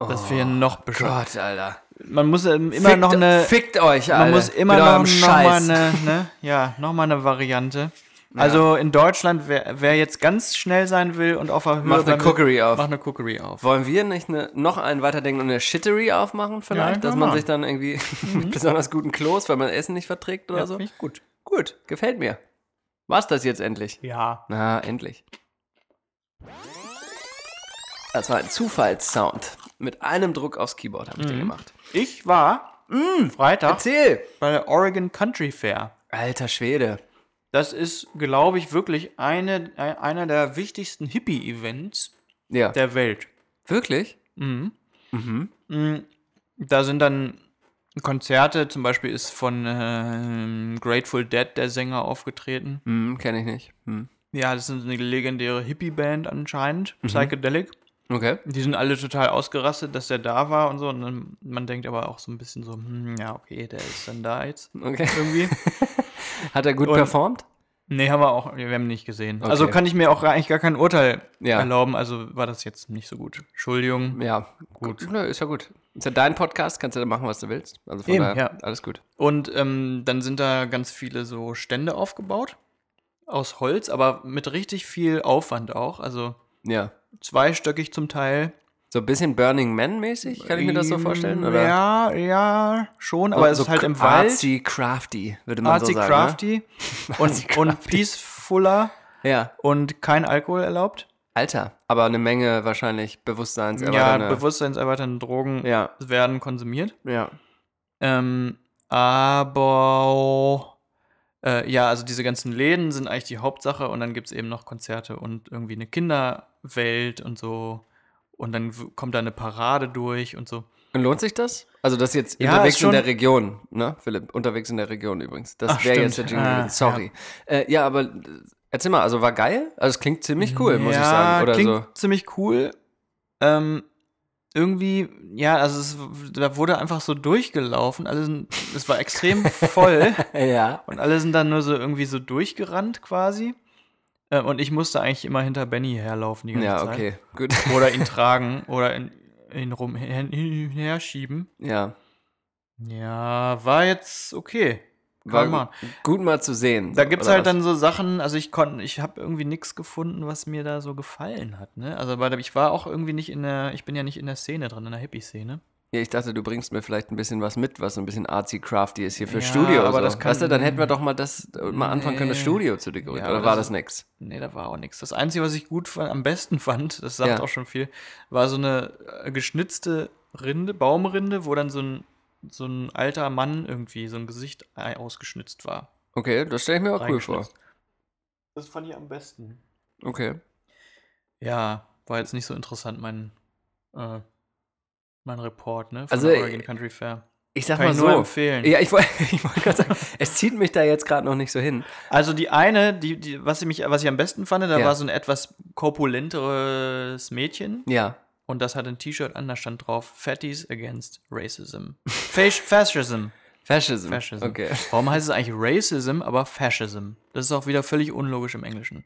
Das wäre noch bescheuert. Gott, Alter. Man muss ähm, immer fickt, noch eine. Fickt euch, Alter. man muss immer noch, noch mal Scheiß. eine, ne? Ja, noch mal eine Variante. Also in Deutschland, wer, wer jetzt ganz schnell sein will und auf der Höhe Macht eine Cookery auf. Macht eine Cookery auf. Wollen wir nicht eine, noch einen weiterdenken und eine Shittery aufmachen vielleicht? Ja, dass man sich dann irgendwie mit besonders guten Klos, weil man Essen nicht verträgt oder Ja, so? finde ich gut. Gut, gefällt mir. War's das jetzt endlich? Ja. Na, endlich. Das war ein Zufallssound. Mit einem Druck aufs Keyboard habe ich den gemacht. Ich war Freitag Erzähl! bei der Oregon Country Fair. Alter Schwede. Das ist, glaube ich, wirklich eine, ein- einer der wichtigsten Hippie-Events Ja. der Welt. Wirklich? Da sind dann Konzerte, zum Beispiel ist von ähm, Grateful Dead der Sänger aufgetreten. Hm, kenne ich nicht. Hm. Ja, das ist eine legendäre Hippie-Band anscheinend, Psychedelic. Okay. Die sind alle total ausgerastet, dass der da war und so. Und dann, man denkt aber auch so ein bisschen so, hm, ja, okay, der ist dann da jetzt Okay. irgendwie. Hat er gut Und- performt? Nee, haben wir auch, wir haben nicht gesehen. Okay. Also kann ich mir auch eigentlich gar kein Urteil Ja. erlauben. Also war das jetzt nicht so gut. Entschuldigung. Ja, gut. Nö, ist ja gut. Ist ja dein Podcast, kannst du da machen, was du willst. Also von Eben, daher, ja. alles gut. Und ähm, dann sind da ganz viele so Stände aufgebaut. Aus Holz, aber mit richtig viel Aufwand auch. Also Ja. Zweistöckig zum Teil. So ein bisschen Burning Man-mäßig, kann ich mir das so vorstellen? Oder? Ja, ja, schon, aber es so ist halt im Wald. Artsy, crafty, würde man Artsy so sagen. crafty und, und peacefuller Ne? Ja. und kein Alkohol erlaubt. Alter, aber eine Menge wahrscheinlich Ja, bewusstseinserweiternde. bewusstseinserweiternde Drogen Ja. werden konsumiert. ja. Ähm, aber äh, ja, also diese ganzen Läden sind eigentlich die Hauptsache und dann gibt es eben noch Konzerte und irgendwie eine Kinderwelt und so. Und dann kommt da eine Parade durch und so. Und lohnt sich das? Also das jetzt Ja, unterwegs in der Region, ne, Philipp? Unterwegs in der Region übrigens. Das wäre jetzt der. Jingle. Ah. Sorry. Ja. Äh, ja, aber äh, erzähl mal, also war geil? Also es klingt ziemlich cool, muss ich ja, sagen. Oder klingt so. ziemlich cool. Ähm, irgendwie, ja, also es, da wurde einfach so durchgelaufen. Alle sind, es war extrem voll. Ja. Und alle sind dann nur so irgendwie so durchgerannt quasi. Äh, Und ich musste eigentlich immer hinter Benny herlaufen die ganze Ja, Zeit. okay, gut. Oder ihn tragen oder in, ihn rum hin, hin, herschieben. Ja. Ja, war jetzt okay. War machen. gut mal zu sehen. Da so, gibt es halt was? dann so Sachen, also ich konnte, ich habe irgendwie nichts gefunden, was mir da so gefallen hat, ne? Also weil ich war auch irgendwie nicht in der, ich bin ja nicht in der Szene drin, in der Hippie-Szene. Ja, ich dachte, du bringst mir vielleicht ein bisschen was mit, was so ein bisschen artsy-crafty ist hier für Ja, Studio. aber so. das kann- weißt du, dann hätten wir doch mal das äh, mal anfangen können, das Nee. Studio zu dekorieren. Ja, oder war das das nix? Nee, da war auch nichts. Das Einzige, was ich gut fand, am besten fand, das sagt Ja. auch schon viel, war so eine äh, geschnitzte Rinde, Baumrinde, wo dann so ein, so ein alter Mann irgendwie, so ein Gesicht ei- ausgeschnitzt war. Okay, das stelle ich mir auch cool vor. Das fand ich am besten. Okay. Ja, war jetzt nicht so interessant, mein, äh, mein Report, ne? Von Also, der äh, Oregon Country Fair. Ich sag Kann mal ich so. nur empfehlen. Ja, ich wollte ich wollt gerade sagen, es zieht mich da jetzt gerade noch nicht so hin. Also die eine, die, die, was, ich mich, was ich am besten fand, da Ja. war so ein etwas korpulenteres Mädchen. Ja. Und das hat ein T-Shirt an, da stand drauf Fatties against Racism. Fash Fascism. Fascism. Fascism. Okay. Warum heißt es eigentlich Racism, aber Fascism? Das ist auch wieder völlig unlogisch im Englischen.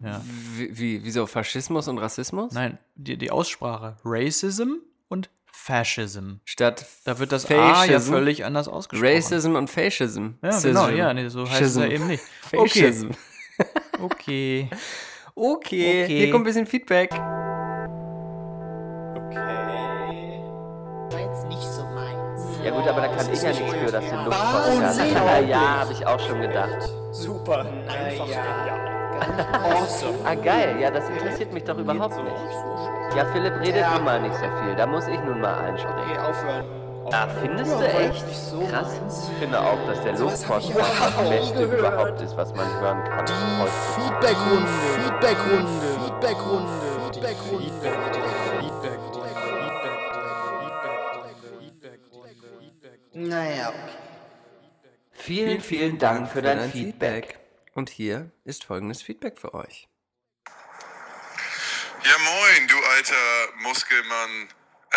Ja. Wie, wie, wieso Faschismus und Rassismus? Nein, die, die Aussprache Racism und Fascism. Statt Da wird das A ja völlig anders ausgesprochen. Racism und Fascism. Ja, genau, ja, nee, so heißt es ja Schism. eben nicht. Okay. Fascism. Okay. Okay. Okay. Hier kommt ein bisschen Feedback. War jetzt nicht so meins. Ja gut, aber da kann ich ja nichts für, dass den Was? Luftpostcast. Ja, ja, habe ich auch schon gedacht. Super. Einfach awesome. Ah geil, ja, das interessiert mich doch überhaupt nicht. Ja, Philipp redet nun mal nicht so viel, da muss ich nun mal Okay, einspringen. aufhören. Ah, findest du echt? so Krass. meins. Ich finde auch, dass der Luftpostcast das Beste gehört. überhaupt ist, was man hören kann. Die. Feedbackrunde, Feedbackrunde, Feedbackrunde, Feedbackrunde. Naja, okay. Vielen, vielen Dank für dein Feedback. Und hier ist folgendes Feedback für euch. Ja moin, du alter Muskelmann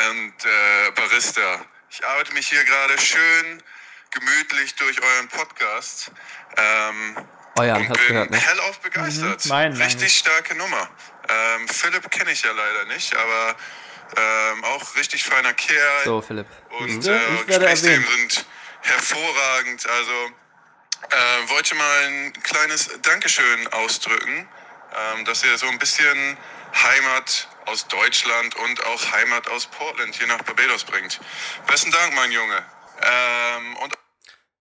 und äh, Barista. Ich arbeite mich hier gerade schön gemütlich durch euren Podcast. Ähm, Euren, und hast bin gehört, ne? hellauf begeistert. Mhm, meinen Richtig eigentlich. starke Nummer. Ähm, Philipp kenne ich ja leider nicht, aber ähm, auch richtig feiner Kerl. So, Philipp. Und Siehste, äh, Gesprächsthemen sind hervorragend. Also äh, wollte mal ein kleines Dankeschön ausdrücken, ähm, dass ihr so ein bisschen Heimat aus Deutschland und auch Heimat aus Portland hier nach Barbados bringt. Besten Dank, mein Junge. Ähm, und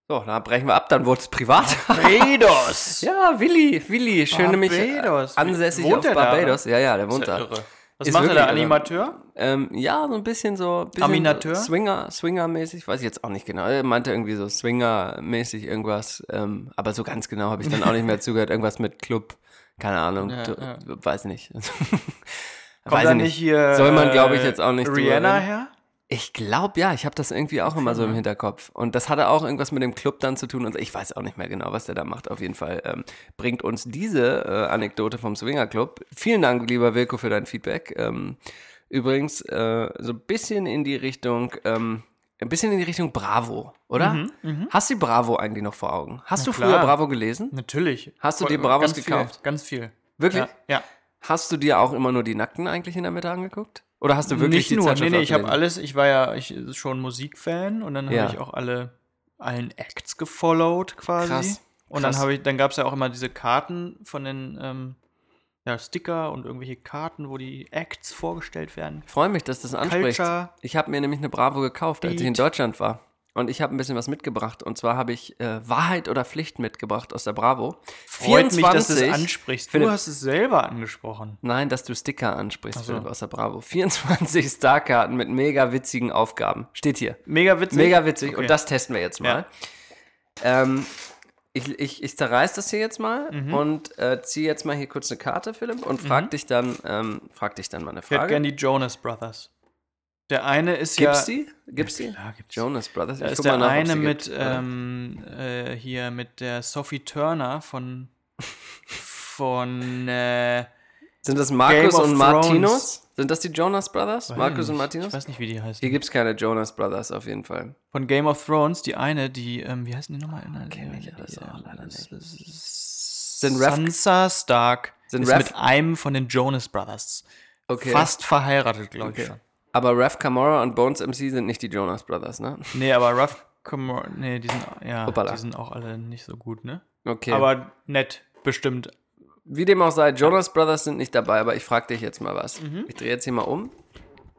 So, dann brechen wir ab, dann wurde es privat. Barbados! ja, Willi, Willi, schön nämlich Barbados. ansässig Wohnt auf der da, Barbados. Ja, ja, der wohnt da. irre. Was Ist macht er da? Animateur? Ähm, ja, so ein bisschen so. Bisschen Aminateur? Swinger, Swinger-mäßig, weiß ich jetzt auch nicht genau. Er meinte irgendwie so Swinger-mäßig irgendwas. Ähm, aber so ganz genau habe ich dann auch nicht mehr zugehört. Irgendwas mit Club, keine Ahnung, Ja, du, ja. weiß nicht. Kommt weiß da ich nicht hier. Soll man, glaube ich, äh, jetzt auch nicht Rihanna her? Ich glaube ja, ich habe das irgendwie auch immer so im Hinterkopf. Und das hatte auch irgendwas mit dem Club dann zu tun. Und ich weiß auch nicht mehr genau, was der da macht. Auf jeden Fall ähm, bringt uns diese äh, Anekdote vom Swinger Club. Vielen Dank, lieber Wilko, für dein Feedback. Ähm, übrigens äh, so ein bisschen in die Richtung, ähm, ein bisschen in die Richtung Bravo, oder? Hast du Bravo eigentlich noch vor Augen? Hast Mhm, Na du früher klar. Bravo gelesen? Natürlich. Hast du dir Bravos ganz gekauft? Viel, ganz viel. Wirklich? Ja. ja. Hast du dir auch immer nur die Nackten eigentlich in der Mitte angeguckt? Oder hast du wirklich nicht die nur, nee, nee, ich habe alles, ich war ja ich, schon Musikfan und dann Ja. habe ich auch alle allen Acts gefollowt quasi. Krass, Und krass. dann habe ich, dann gab es ja auch immer diese Karten von den ähm, ja, Sticker und irgendwelche Karten, wo die Acts vorgestellt werden. Ich freue mich, dass das anspricht. Culture, Ich habe mir nämlich eine Bravo gekauft, als ich in. Deutschland war. Und ich habe ein bisschen was mitgebracht. Und zwar habe ich äh, Wahrheit oder Pflicht mitgebracht aus der Bravo. Freut mich, dass du es ansprichst. Philipp, Du hast es selber angesprochen. Nein, dass du Sticker ansprichst, so. Philipp, aus der Bravo. 24 Starkarten mit mega witzigen Aufgaben. Steht hier. Mega witzig. Mega witzig. Okay. Und das testen wir jetzt mal. Ähm, ich, ich, ich zerreiß das hier jetzt mal Mhm. und äh, ziehe jetzt mal hier kurz eine Karte, Philipp, und frag dich dann, ähm, frag dich dann mal eine Ich hätte Frage. gern die Jonas Brothers. Der eine ist Gibt's ja. die? Gibt's die? Klar, gibt's. Jonas Brothers. Da Ich ist der nach, eine mit ähm, äh, hier mit der Sophie Turner von von äh, Sind das Markus und Thrones. Martinus? Sind das die Jonas Brothers? Weiß Markus ich und nicht. Martinus? Ich weiß nicht, wie die heißen. Hier gibt es keine Jonas Brothers auf jeden Fall. Von Game of Thrones, die eine, die, ähm, wie heißen die nochmal? Kenn ich Die, alles auch ähm, leider nicht. Sind Sansa Stark Sind ist Rev- mit einem von den Jonas Brothers Okay. fast verheiratet, glaube ich Okay. schon. Aber Rev Kamora und Bones MC sind nicht die Jonas Brothers, ne? Nee, aber Ruff, Camor- nee, die sind, ja, Hoppala. die sind auch alle nicht so gut, ne? Okay. Aber nett, bestimmt. Wie dem auch sei, Jonas Brothers sind nicht dabei, aber ich frage dich jetzt mal was. Mhm. Ich drehe jetzt hier mal um.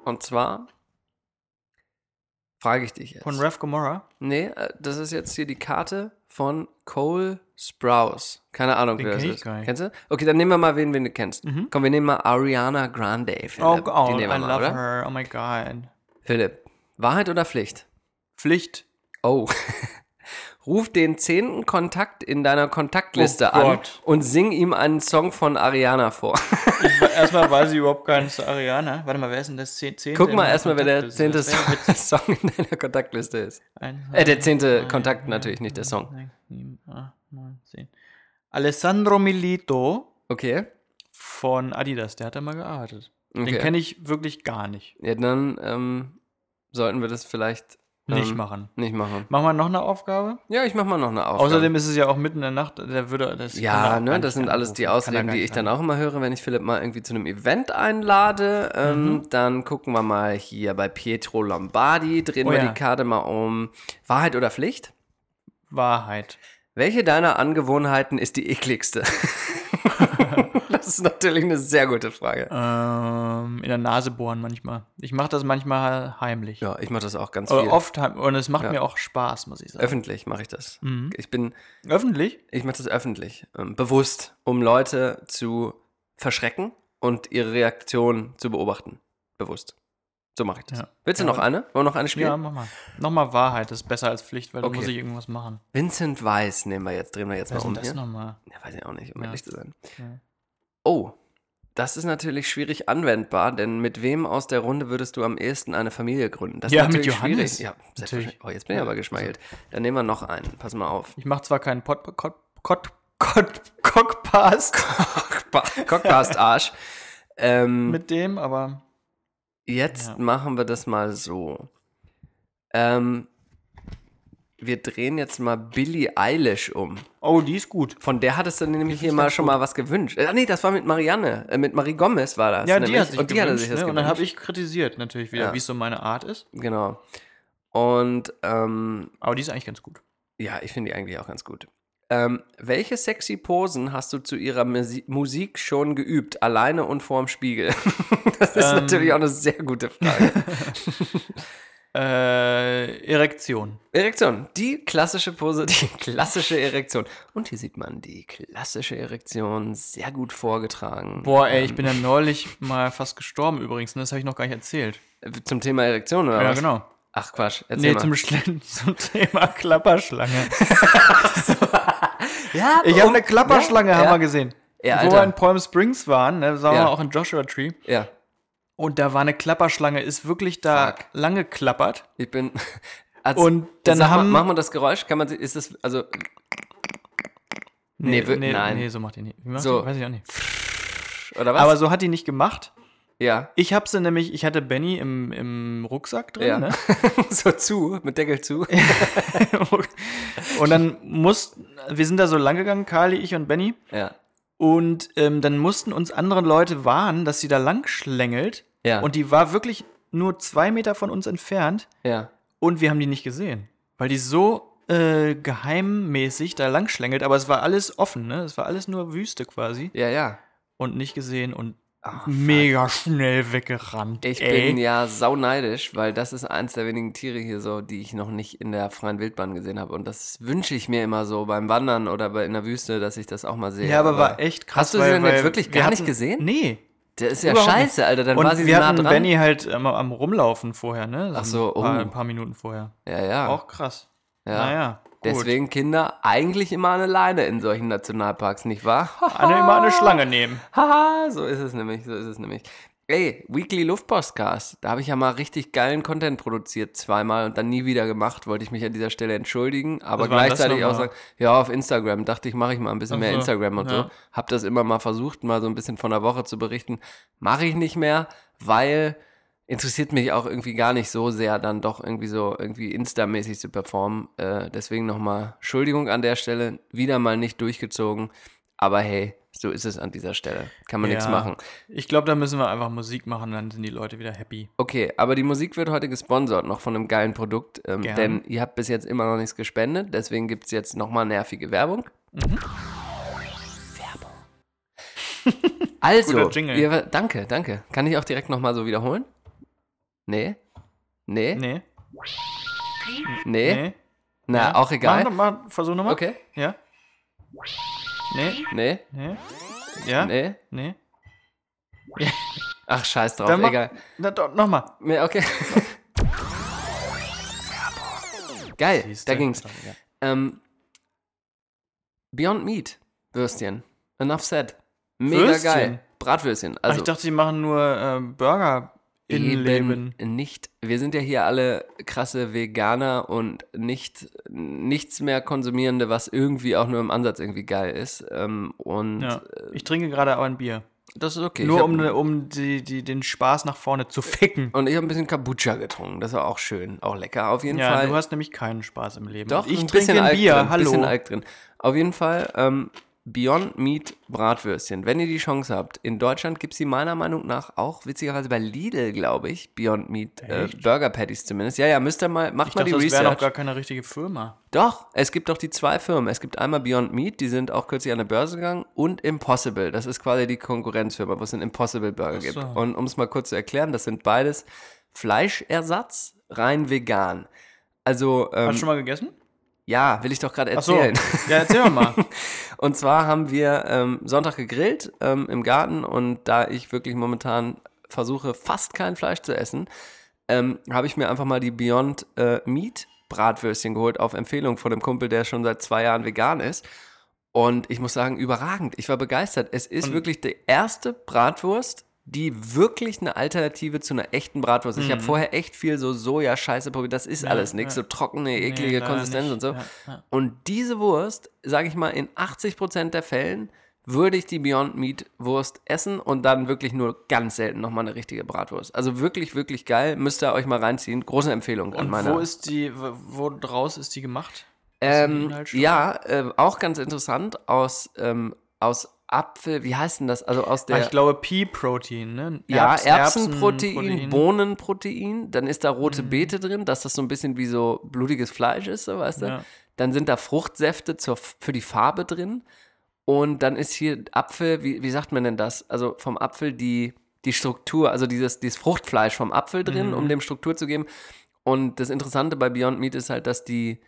Und zwar frage ich dich jetzt. Von Rev Gomorrah. Nee, äh, das ist jetzt hier die Karte von Cole Sprouse. Keine Ahnung, Den wer das kenn ich ist. gar nicht. Kennst du? Okay, dann nehmen wir mal wen, wen du kennst. Mhm. Komm, wir nehmen mal Ariana Grande. Philipp. Oh, oh die I nehmen wir mal, love oder? her. Oh my God. Philipp, Wahrheit oder Pflicht? Pflicht. Oh. Ruf den zehnten Kontakt in deiner Kontaktliste Oh an und sing ihm einen Song von Ariana vor. Erstmal weiß ich überhaupt gar nicht zu Ariana. Warte mal, wer ist denn das Zehn- zehnte? Guck mal erstmal, wer der zehnte. Song in deiner Kontaktliste ist. Ein, Äh, der zehnte Kontakt natürlich, nicht der Song. sechs, sieben, acht, neun, zehn. Alessandro Milito Okay. von Adidas, der hat da mal gearbeitet. Den Okay. kenne ich wirklich gar nicht. Ja, dann ähm, sollten wir das vielleicht Nicht ähm, machen. Nicht machen. Machen wir noch eine Aufgabe? Ja, ich mach mal noch eine Aufgabe. Außerdem ist es ja auch mitten in der Nacht, der würde das. Ja, ne, das sind alles die Ausreden, die ich dann auch immer höre, wenn ich Philipp mal irgendwie zu einem Event einlade. Ähm, Mhm. Dann gucken wir mal hier bei Pietro Lombardi, drehen Oh wir ja. die Karte mal um. Wahrheit oder Pflicht? Wahrheit. Welche deiner Angewohnheiten ist die ekligste? das ist natürlich eine sehr gute Frage. Ähm, in der Nase bohren manchmal. Ich mache das manchmal heimlich. Ja, ich mache das auch ganz viel. oft heim und es macht Ja. mir auch Spaß, muss ich sagen. Öffentlich mache ich das. Mhm. Ich bin, Öffentlich? ich mache das öffentlich, ähm, bewusst, um Leute zu verschrecken und ihre Reaktion zu beobachten. Bewusst. So mache ich das. Ja. Willst du Ja. noch eine? Wollen wir noch eine spielen? Ja, mach mal. Nochmal Wahrheit, ist besser als Pflicht, weil Okay. da muss ich irgendwas machen. Vincent Weiss nehmen wir jetzt, drehen wir jetzt Was mal um das hier. nochmal? Ja, weiß ich auch nicht, um Ja. ehrlich zu sein. Oh, das ist natürlich schwierig anwendbar, denn mit wem aus der Runde würdest du am ehesten eine Familie gründen? Das Ja, ist mit Johannes. schwierig. Ja, Natürlich. Oh, jetzt bin ich aber geschmeichelt. Dann nehmen wir noch einen. Pass mal auf. Ich mache zwar keinen Pod, Pod, Pod, Pod, Cockpast Cockpast Arsch. Ähm, mit dem, aber Jetzt Ja. machen wir das mal so. Ähm, wir drehen jetzt mal Billie Eilish um. oh, die ist gut. Von der hattest du nämlich hier mal schon gut. mal was gewünscht. Äh, nee, das war mit Marianne, äh, mit Marie Gomez war das. Ja, nämlich. die hat sich Und die hatte gewünscht, sich das ne? gewünscht. Und dann habe ich kritisiert natürlich wieder, Ja. wie es so meine Art ist. Genau. Und ähm, Aber die ist eigentlich ganz gut. ja, ich finde die eigentlich auch ganz gut. Ähm, welche sexy Posen hast du zu ihrer Musi Musik schon geübt, alleine und vorm Spiegel? das ist Ähm. natürlich auch eine sehr gute Frage. Äh, Erektion. Erektion, die klassische Pose, die klassische Erektion. Und hier sieht man die klassische Erektion sehr gut vorgetragen. Boah, ey, ich Ähm, bin ja neulich mal fast gestorben übrigens, ne? das habe ich noch gar nicht erzählt. Zum Thema Erektion, oder ja, was? genau. Ach Quatsch, erzähl Nee, mal. zum, Schl- zum Thema Klapperschlange. ja, Ich habe eine Klapperschlange, ja, haben ja. wir gesehen. Ja, Wo wir Alter. in Palm Springs waren, ne, Ja. wir auch in Joshua Tree. Ja, Und da war eine Klapperschlange, ist wirklich da Fuck. lange klappert. ich bin. Also, Und dann mal, haben- Machen wir das Geräusch? Kann man. sie- Ist das. Also. Nee, wir- nein. Nee, so macht die nicht. Wie macht So. die? Weiß ich auch nicht. Oder was? Aber so hat die nicht gemacht. Ja. Ich habe sie nämlich, ich hatte Benny im, im Rucksack drin, Ja. ne? so zu, mit Deckel zu. Und dann mussten, wir sind da so lang gegangen, Kali, ich und Benny. Ja. Und ähm, dann mussten uns andere Leute warnen, dass sie da lang schlängelt. Ja. Und die war wirklich nur zwei Meter von uns entfernt. Ja. Und wir haben die nicht gesehen. Weil die so äh, geheimmäßig da lang schlängelt. Aber es war alles offen, ne? Es war alles nur Wüste quasi. Ja, ja. Und nicht gesehen und Ah, mega schnell weggerannt. Ich ey. bin ja sauneidisch, weil das ist eins der wenigen Tiere hier so, die ich noch nicht in der freien Wildbahn gesehen habe. Und das wünsche ich mir immer so beim Wandern oder bei, in der Wüste, dass ich das auch mal sehe. Ja, aber war echt krass. Hast du sie denn jetzt wirklich wir gar nicht hatten- gesehen? Nee. Der ist ja Überhaupt scheiße, nicht. Alter. Dann und war sie wir so nah hatten dran. Benny halt ähm, am Rumlaufen vorher, ne? So Ach so, ein paar, oh. ein paar Minuten vorher. Ja, ja. Auch krass. ja. Naja. Deswegen Kinder eigentlich immer eine Leine in solchen Nationalparks, nicht wahr? Eine, immer eine Schlange nehmen. Haha, so ist es nämlich, so ist es nämlich. Ey, Weekly Luftpostcast, da habe ich ja mal richtig geilen Content produziert, zweimal und dann nie wieder gemacht. Wollte ich mich an dieser Stelle entschuldigen, aber gleichzeitig auch sagen, ja, auf Instagram dachte ich, mache ich mal ein bisschen Ach mehr so, Instagram und so. ja. Hab das immer mal versucht, mal so ein bisschen von der Woche zu berichten. Mache ich nicht mehr, weil interessiert mich auch irgendwie gar nicht so sehr, dann doch irgendwie so irgendwie Insta-mäßig zu performen. Äh, deswegen nochmal Entschuldigung an der Stelle, wieder mal nicht durchgezogen. Aber hey, so ist es an dieser Stelle. Kann man nichts Ja. machen. Ich glaube, da müssen wir einfach Musik machen, dann sind die Leute wieder happy. Okay, aber die Musik wird heute gesponsert, noch von einem geilen Produkt. Ähm, denn ihr habt bis jetzt immer noch nichts gespendet, deswegen gibt es jetzt nochmal nervige Werbung. Mhm. Werbung. Also, ihr, danke, danke. Kann ich auch direkt nochmal so wiederholen? Nee? Nee? Nee. Nee? Nee. Na, Ja. auch egal. Mach, mal, versuch nochmal. Okay. Ja. Nee. Nee? Nee. Ja. Nee? Nee. Ach, scheiß drauf, Dann mach- egal. Na, doch, nochmal. Nee, okay. Geil, Siehste? da ging's. Ähm, Beyond Meat, Würstchen. Enough said. Mega Würstchen? geil. Bratwürstchen. Ach, Also ich dachte, die machen nur ähm, Burger Innenleben. eben nicht. Wir sind ja hier alle krasse Veganer und nicht nichts mehr konsumierende, was irgendwie auch nur im Ansatz irgendwie geil ist. Ähm, und Ja. Ich trinke gerade aber ein Bier. das ist okay. Nur hab- um, ne- um die, die, den Spaß nach vorne zu ficken. und ich habe ein bisschen Kombucha getrunken. Das war auch schön, auch lecker. Auf jeden Ja, Fall. du hast nämlich keinen Spaß im Leben. Doch, ich ein trinke ein Bier. drin, Hallo. bisschen Alk drin. Auf jeden Fall ähm, Beyond Meat Bratwürstchen. Wenn ihr die Chance habt, in Deutschland gibt es die meiner Meinung nach auch witzigerweise bei Lidl, glaube ich, Beyond Meat äh? Burger Patties zumindest. Ja, ja, müsst ihr mal, macht ich mal dachte, die das wäre noch Research. gar keine richtige Firma. Doch, es gibt doch die zwei Firmen. Es gibt einmal Beyond Meat, die sind auch kürzlich an der Börse gegangen, und Impossible. Das ist quasi die Konkurrenzfirma, wo es einen Impossible Burger gibt. so. Und um es mal kurz zu erklären, das sind beides Fleischersatz, rein vegan. Also, ähm, Hast du schon mal gegessen? Ja, will ich doch gerade Ach so. erzählen. Ja, erzähl mal. Und zwar haben wir ähm, Sonntag gegrillt ähm, im Garten und da ich wirklich momentan versuche, fast kein Fleisch zu essen, ähm, habe ich mir einfach mal die Beyond äh, Meat Bratwürstchen geholt auf Empfehlung von einem Kumpel, der schon seit zwei Jahren vegan ist. Und ich muss sagen, überragend. Ich war begeistert. Es ist Und- wirklich die erste Bratwurst, die wirklich eine Alternative zu einer echten Bratwurst. ist. Ich habe vorher echt viel so Soja-Scheiße probiert. Das ist Mhm. Ja, alles nichts. ja. So trockene, eklige leider Konsistenz und so. Ja. Und diese Wurst, sage ich mal, in 80% der Fällen würde ich die Beyond Meat Wurst essen und dann wirklich nur ganz selten nochmal eine richtige Bratwurst. Also wirklich, wirklich geil. Müsst ihr euch mal reinziehen. Große Empfehlung an Und meiner. wo ist die, wo draus ist die gemacht? Ähm, ja, äh, auch ganz interessant aus, ähm, aus Apfel, wie heißt denn das? Also aus der. Ah, ich glaube Pea-Protein, ne? Ja, Erbs- Erbsenprotein, Erbsenprotein. Bohnenprotein, dann ist da rote Mhm. Beete drin, dass das so ein bisschen wie so blutiges Fleisch ist, so weißt du. Ja. Dann sind da Fruchtsäfte zur, für die Farbe drin. Und dann ist hier Apfel, wie, wie sagt man denn das? Also vom Apfel die, die Struktur, also dieses, dieses Fruchtfleisch vom Apfel drin, Mhm. um dem Struktur zu geben. Und das Interessante bei Beyond Meat ist halt, dass die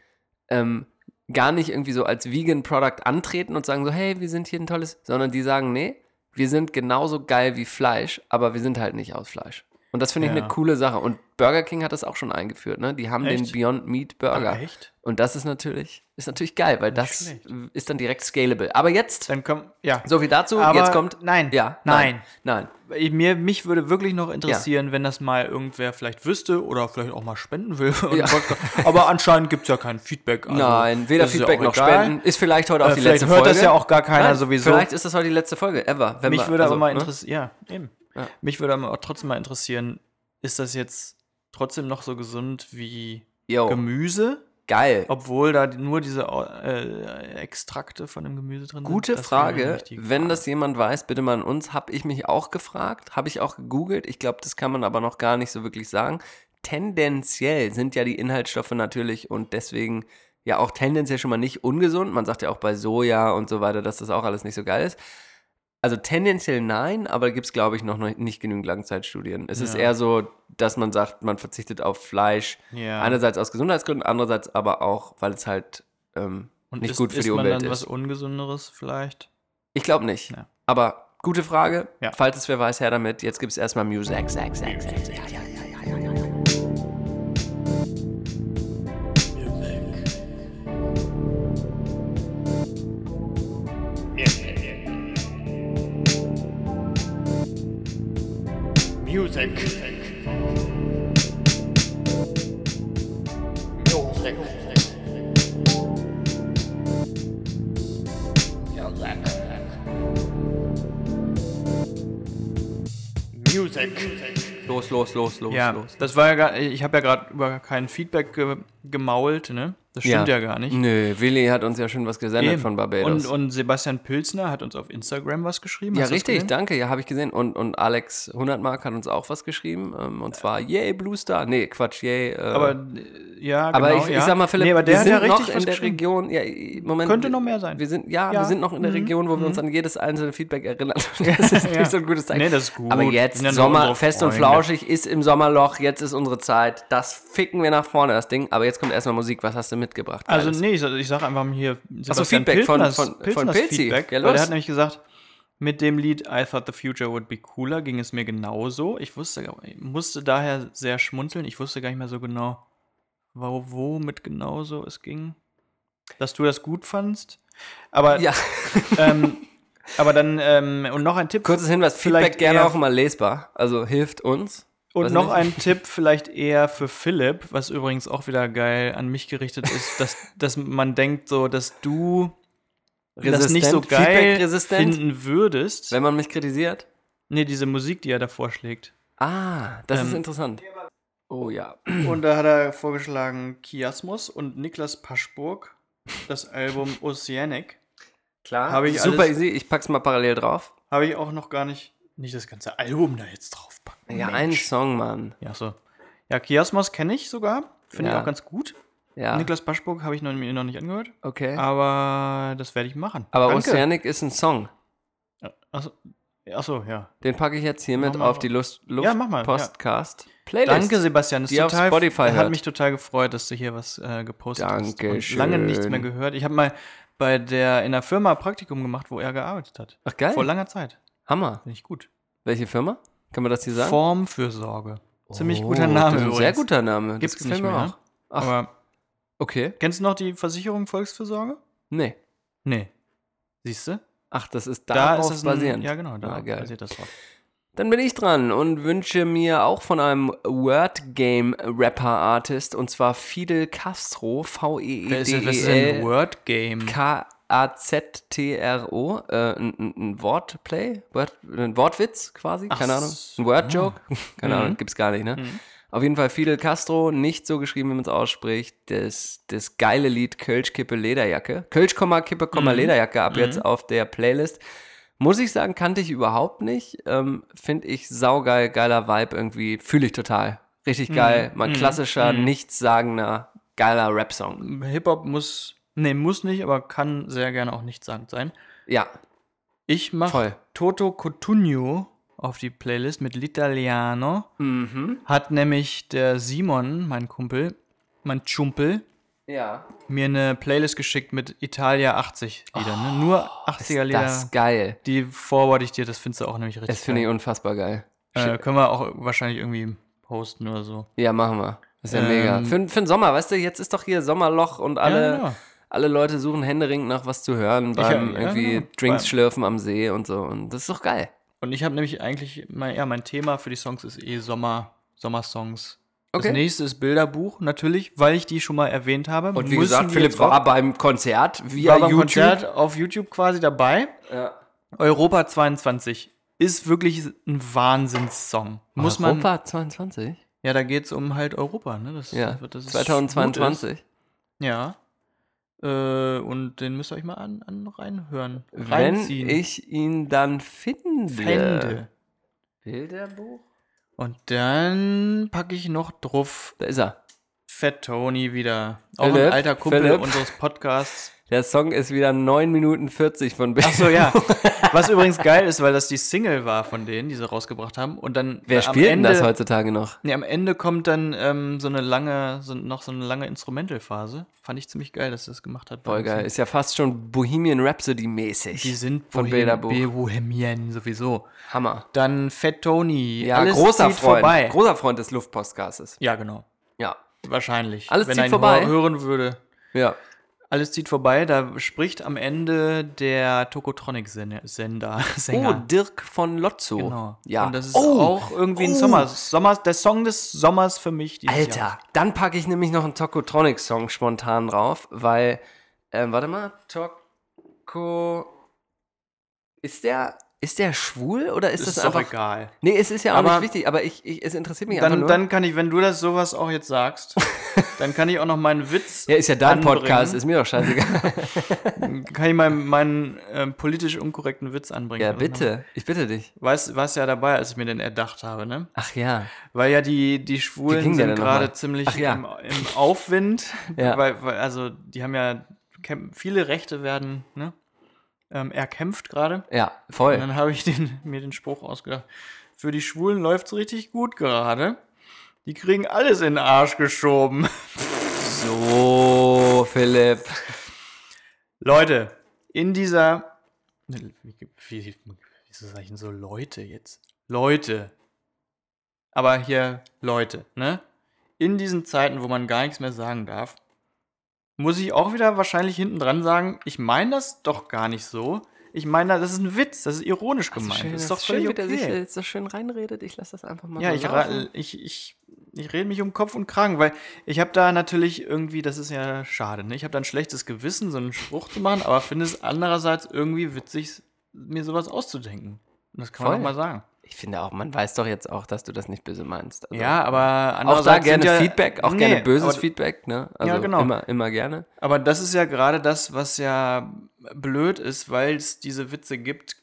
ähm, gar nicht irgendwie so als Vegan Product antreten und sagen so, hey, wir sind hier ein tolles, sondern die sagen, nee, wir sind genauso geil wie Fleisch, aber wir sind halt nicht aus Fleisch. Und das finde ich Ja. eine coole Sache. Und Burger King hat das auch schon eingeführt, ne? Die haben den Echt? Beyond Meat Burger. Ach, echt? Und das ist natürlich, ist natürlich geil, weil Nicht das schlecht. ist dann direkt scalable. Aber jetzt, Dann kommt, ja. so viel dazu, Aber jetzt kommt. nein, Ja, nein. Nein. Mir, mich würde wirklich noch interessieren, wenn das mal irgendwer vielleicht wüsste oder vielleicht auch mal spenden will. Ja. Aber anscheinend gibt es ja kein Feedback. Also, Nein, weder ja Feedback noch egal. Spenden. Ist vielleicht heute auch Äh, die vielleicht letzte hört Folge. das ja auch gar keiner Nein, sowieso. Vielleicht ist das heute die letzte Folge ever. Mich wir- würde also, aber mal ne? interessieren, ja, eben. Ja. Mich würde aber trotzdem mal interessieren, ist das jetzt trotzdem noch so gesund wie Yo, Gemüse? geil. Obwohl da nur diese äh, Extrakte von dem Gemüse drin Gute sind? Eine Frage. Wenn Frage. das jemand weiß, bitte mal an uns. Habe ich mich auch gefragt, habe ich auch gegoogelt. Ich glaube, das kann man aber noch gar nicht so wirklich sagen. Tendenziell sind ja die Inhaltsstoffe natürlich und deswegen ja auch tendenziell schon mal nicht ungesund. Man sagt ja auch bei Soja und so weiter, dass das auch alles nicht so geil ist. Also tendenziell nein, aber gibt es, glaube ich, noch nicht genügend Langzeitstudien. Es ist Ja. eher so, dass man sagt, man verzichtet auf Fleisch. Ja. Einerseits aus Gesundheitsgründen, andererseits aber auch, weil es halt ähm, nicht ist, gut für die man Umwelt dann ist. was Ungesunderes vielleicht? Ich glaube nicht. Ja. Aber gute Frage. Falls es wer weiß, her damit. Jetzt gibt es erstmal Music. Zack, zack, zack, zack. Music. Music. Los, los, los, los, Ja, los. das war ja gar, ich habe ja gerade über kein Feedback ge, gemault, ne? Das stimmt ja, gar nicht. Nö, Willi hat uns ja schon was gesendet Eben. von Barbados. Und, und Sebastian Pilzner hat uns auf Instagram was geschrieben. ja, Hast richtig, danke, ja, habe ich gesehen. Und, und Alex 100 Mark hat uns auch was geschrieben. Ähm, und zwar, yay, Blue Star. Nee, Quatsch, yay. Äh, Aber äh, ja, aber genau, ich, ja. ich sag mal, Philipp, nee, aber der wir sind ja richtig noch in der. Region. Ja, Moment. Könnte noch mehr sein. Wir sind, ja, Ja. wir sind noch in der Mhm. Region, wo wir uns an jedes einzelne Feedback erinnern. Das ist Ja. nicht so ein gutes Zeichen. Nee, das ist gut. Aber jetzt, ja Sommer, fest und flauschig, ist im Sommerloch, jetzt ist unsere Zeit. Das ficken wir nach vorne, das Ding. Aber jetzt kommt erstmal Musik. Was hast du mitgebracht? Also Geiles? nee, ich, ich sag einfach hier Sebastian Feedback von- Pilzners- von- von Pilzners Pilzi. Feedback, Ja, weil der hat nämlich gesagt, mit dem Lied I Thought the Future Would Be Cooler ging es mir genauso. Ich wusste, ich musste daher sehr schmunzeln. Ich wusste gar nicht mehr so genau, wo, womit genauso es ging. Dass du das gut fandst. Aber, Ja. ähm, aber dann, ähm, und noch ein Tipp. Kurzes Hinweis, Feedback gerne auch mal lesbar. Also hilft uns. Und Weiß noch ein Tipp vielleicht eher für Philipp, was übrigens auch wieder geil an mich gerichtet ist, dass, dass man denkt so, dass du das nicht so Resistent, geil feedback-resistent? finden würdest. Wenn man mich kritisiert? Nee, diese Musik, die er da vorschlägt. Ah, das ist Ähm, interessant. Oh ja. Und da hat er vorgeschlagen Chiasmus und Niklas Paschburg, das Album Oceanic. Klar. Habe ich Super alles, easy, ich pack's mal parallel drauf. Habe ich auch noch gar nicht, nicht das ganze Album da jetzt draufpacken. Ja, ein Song, Mann. Ja, so. Ja, Chiasmus kenne ich sogar. Finde Ja. ich auch ganz gut. Ja. Niklas Paschburg habe ich noch, mir noch nicht angehört. Okay. Aber das werde ich machen. Aber Danke. Oceanic ist ein Song. Achso, achso ja. Den packe ich jetzt hiermit auf die Lust, Luft Ja, mach mal, ja. Podcast Playlist. Danke, Sebastian. Das die ist auf total, Spotify hat hört. mich total gefreut, dass du hier was äh, gepostet hast. Und Dankeschön. lange nichts mehr gehört. Ich habe mal bei der in der Firma Praktikum gemacht, wo er gearbeitet hat. Ach geil. Vor langer Zeit. Hammer. Finde ich gut. Welche Firma? Kann man das hier sagen? Formfürsorge. Ziemlich Oh, guter Name. das ist ein sehr guter Name. Gibt's gefällt nicht mehr. auch. ne? Ach. Aber Okay. kennst du noch die Versicherung Volksfürsorge? Nee. Nee. Siehst du? Ach, das ist Da darauf ist es ein- basierend. ja, genau, da Ah, basiert das drauf. Dann bin ich dran und wünsche mir auch von einem Word Game Rapper Artist und zwar Fidel Castro, V E E D denn- was E ist denn L ein Word Game? K A Z T R O, äh, ein, ein- Wortplay, Word, ein Wortwitz quasi, keine Ach Ahnung, so. ein Word Joke, keine Mhm. Ahnung, gibt's gar nicht, ne? Auf jeden Fall Fidel Castro, nicht so geschrieben, wie man es ausspricht. Das, das geile Lied Kölsch, Kippe, Lederjacke. Kölsch, Komma, Kippe, Komma, Mhm. Lederjacke ab Mhm. jetzt auf der Playlist. Muss ich sagen, kannte ich überhaupt nicht. Ähm, Finde ich saugeil, geiler Vibe irgendwie. Fühle ich total. Richtig geil. Mhm. Mal Mhm. klassischer, Mhm. nichtssagender, geiler Rap-Song. Hip-Hop muss, nee, muss nicht, aber kann sehr gerne auch nichtssagend sein. Ja. Ich mache. Toto Cotugno auf die Playlist mit L'Italiano. Mhm. Hat nämlich der Simon, mein Kumpel, mein Chumpel, Ja. mir eine Playlist geschickt mit Italia 80 Lieder. ne? Nur 80er Lieder. Oh, Das ist geil. Die forward ich dir, das findest du auch nämlich richtig Das finde ich unfassbar geil. Äh, können wir auch wahrscheinlich irgendwie posten oder so. Ja, machen wir. Das ist ja Ähm, mega. Für, für den Sommer, weißt du, jetzt ist doch hier Sommerloch und alle, genau. Alle Leute suchen händeringend nach was zu hören beim ja, irgendwie genau. Drinks Beim- schlürfen am See und so. Und das ist doch geil. Und ich habe nämlich eigentlich, mein, ja, mein Thema für die Songs ist eh Sommer, Sommersongs. Okay. Das nächste ist Bilderbuch, natürlich, weil ich die schon mal erwähnt habe. Und wie gesagt, Philipp war beim Konzert via war beim YouTube. Konzert auf YouTube quasi dabei. Ja. Europa 22 ist wirklich ein Wahnsinnssong. Muss man. Europa 22? Ja, da geht es um halt Europa, ne? Das, Ja, das ist- 2022. gut ist. Ja. Äh, und den müsst ihr euch mal an, an reinhören. Wenn Reinziehen. ich ihn dann finde. fände. Bilderbuch? Und dann packe ich noch drauf Da ist er. Fat Tony wieder. Auch Philipp, ein alter Kumpel Philipp. unseres Podcasts. Der Song ist wieder 9 Minuten 40 von Bilderbuch. Achso, ja. Was übrigens geil ist, weil das die Single war von denen, die sie rausgebracht haben. Und dann Wer am spielt denn das heutzutage noch? Nee, am Ende kommt dann ähm, so eine lange, so, noch so eine lange Instrumentalphase. Fand ich ziemlich geil, dass sie das gemacht hat. Voll geil. Ist ja fast schon Bohemian Rhapsody mäßig. Die sind von Bohem- Bilderbuch. Bohemian sowieso. Hammer. Dann Fat Tony. Ja, Alles großer Freund. vorbei. Großer Freund des Luftpostcasts. Ja, genau. Ja. Wahrscheinlich. Alles Wenn zieht er ihn vorbei. hör- hören würde. Ja. Alles zieht vorbei. Da spricht am Ende der Tokotronic-Sender. Oh. Dirk von Lotzo. Genau. Ja. Und das ist oh, auch irgendwie ein oh. Sommer, Sommer, der Song des Sommers für mich. Alter, Jahr. dann packe ich nämlich noch einen Tokotronic-Song spontan drauf, weil, ähm, warte mal, Toko. Ist der Ist der schwul oder ist, Ist das doch einfach. egal. Nee, es ist ja auch Aber- nicht wichtig, aber ich, ich, es interessiert mich einfach Dann, nur. dann kann ich, wenn du das sowas auch jetzt sagst, dann kann ich auch noch meinen Witz. ja, ist ja dein anbringen. Podcast, ist mir doch scheißegal. Kann ich meinen, meinen ähm, politisch unkorrekten Witz anbringen? ja, bitte. Ich bitte dich. Weißt, warst ja dabei, als ich mir den erdacht habe, ne? Ach ja. Weil ja die, die Schwulen sind gerade ziemlich ja. im, im Aufwind. Ja. Weil, weil, also, die haben ja, viele Rechte werden ne, ähm, erkämpft gerade. Ja, Und voll. dann habe ich den, mir den Spruch ausgedacht. Für die Schwulen läuft es richtig gut gerade. Die kriegen alles in den Arsch geschoben. So, Philipp. Leute, in dieser. Wie, wie, wieso sag ich denn so Leute jetzt? Leute. Aber hier Leute, ne? In diesen Zeiten, wo man gar nichts mehr sagen darf, muss ich auch wieder wahrscheinlich hinten dran sagen, ich meine das doch gar nicht so. Ich meine, das ist ein Witz, das ist ironisch gemeint. schön, das ist doch schön, völlig wie der sich okay. jetzt so schön reinredet. Ich lasse das einfach mal Ja, so ich, ich, ich, ich rede mich um Kopf und Kragen, weil ich habe da natürlich irgendwie, das ist ja schade, ne? ich habe da ein schlechtes Gewissen, so einen Spruch zu machen, aber finde es andererseits irgendwie witzig, mir sowas auszudenken. Und das kann man Voll. auch mal sagen. Ich finde auch, man weiß doch jetzt auch, dass du das nicht böse meinst. Also, Ja, aber Auch da gerne ja, Feedback, auch Nee, gerne böses aber, Feedback, ne? Also Ja, genau. immer, immer gerne. Aber das ist ja gerade das, was ja blöd ist, weil es diese Witze gibt,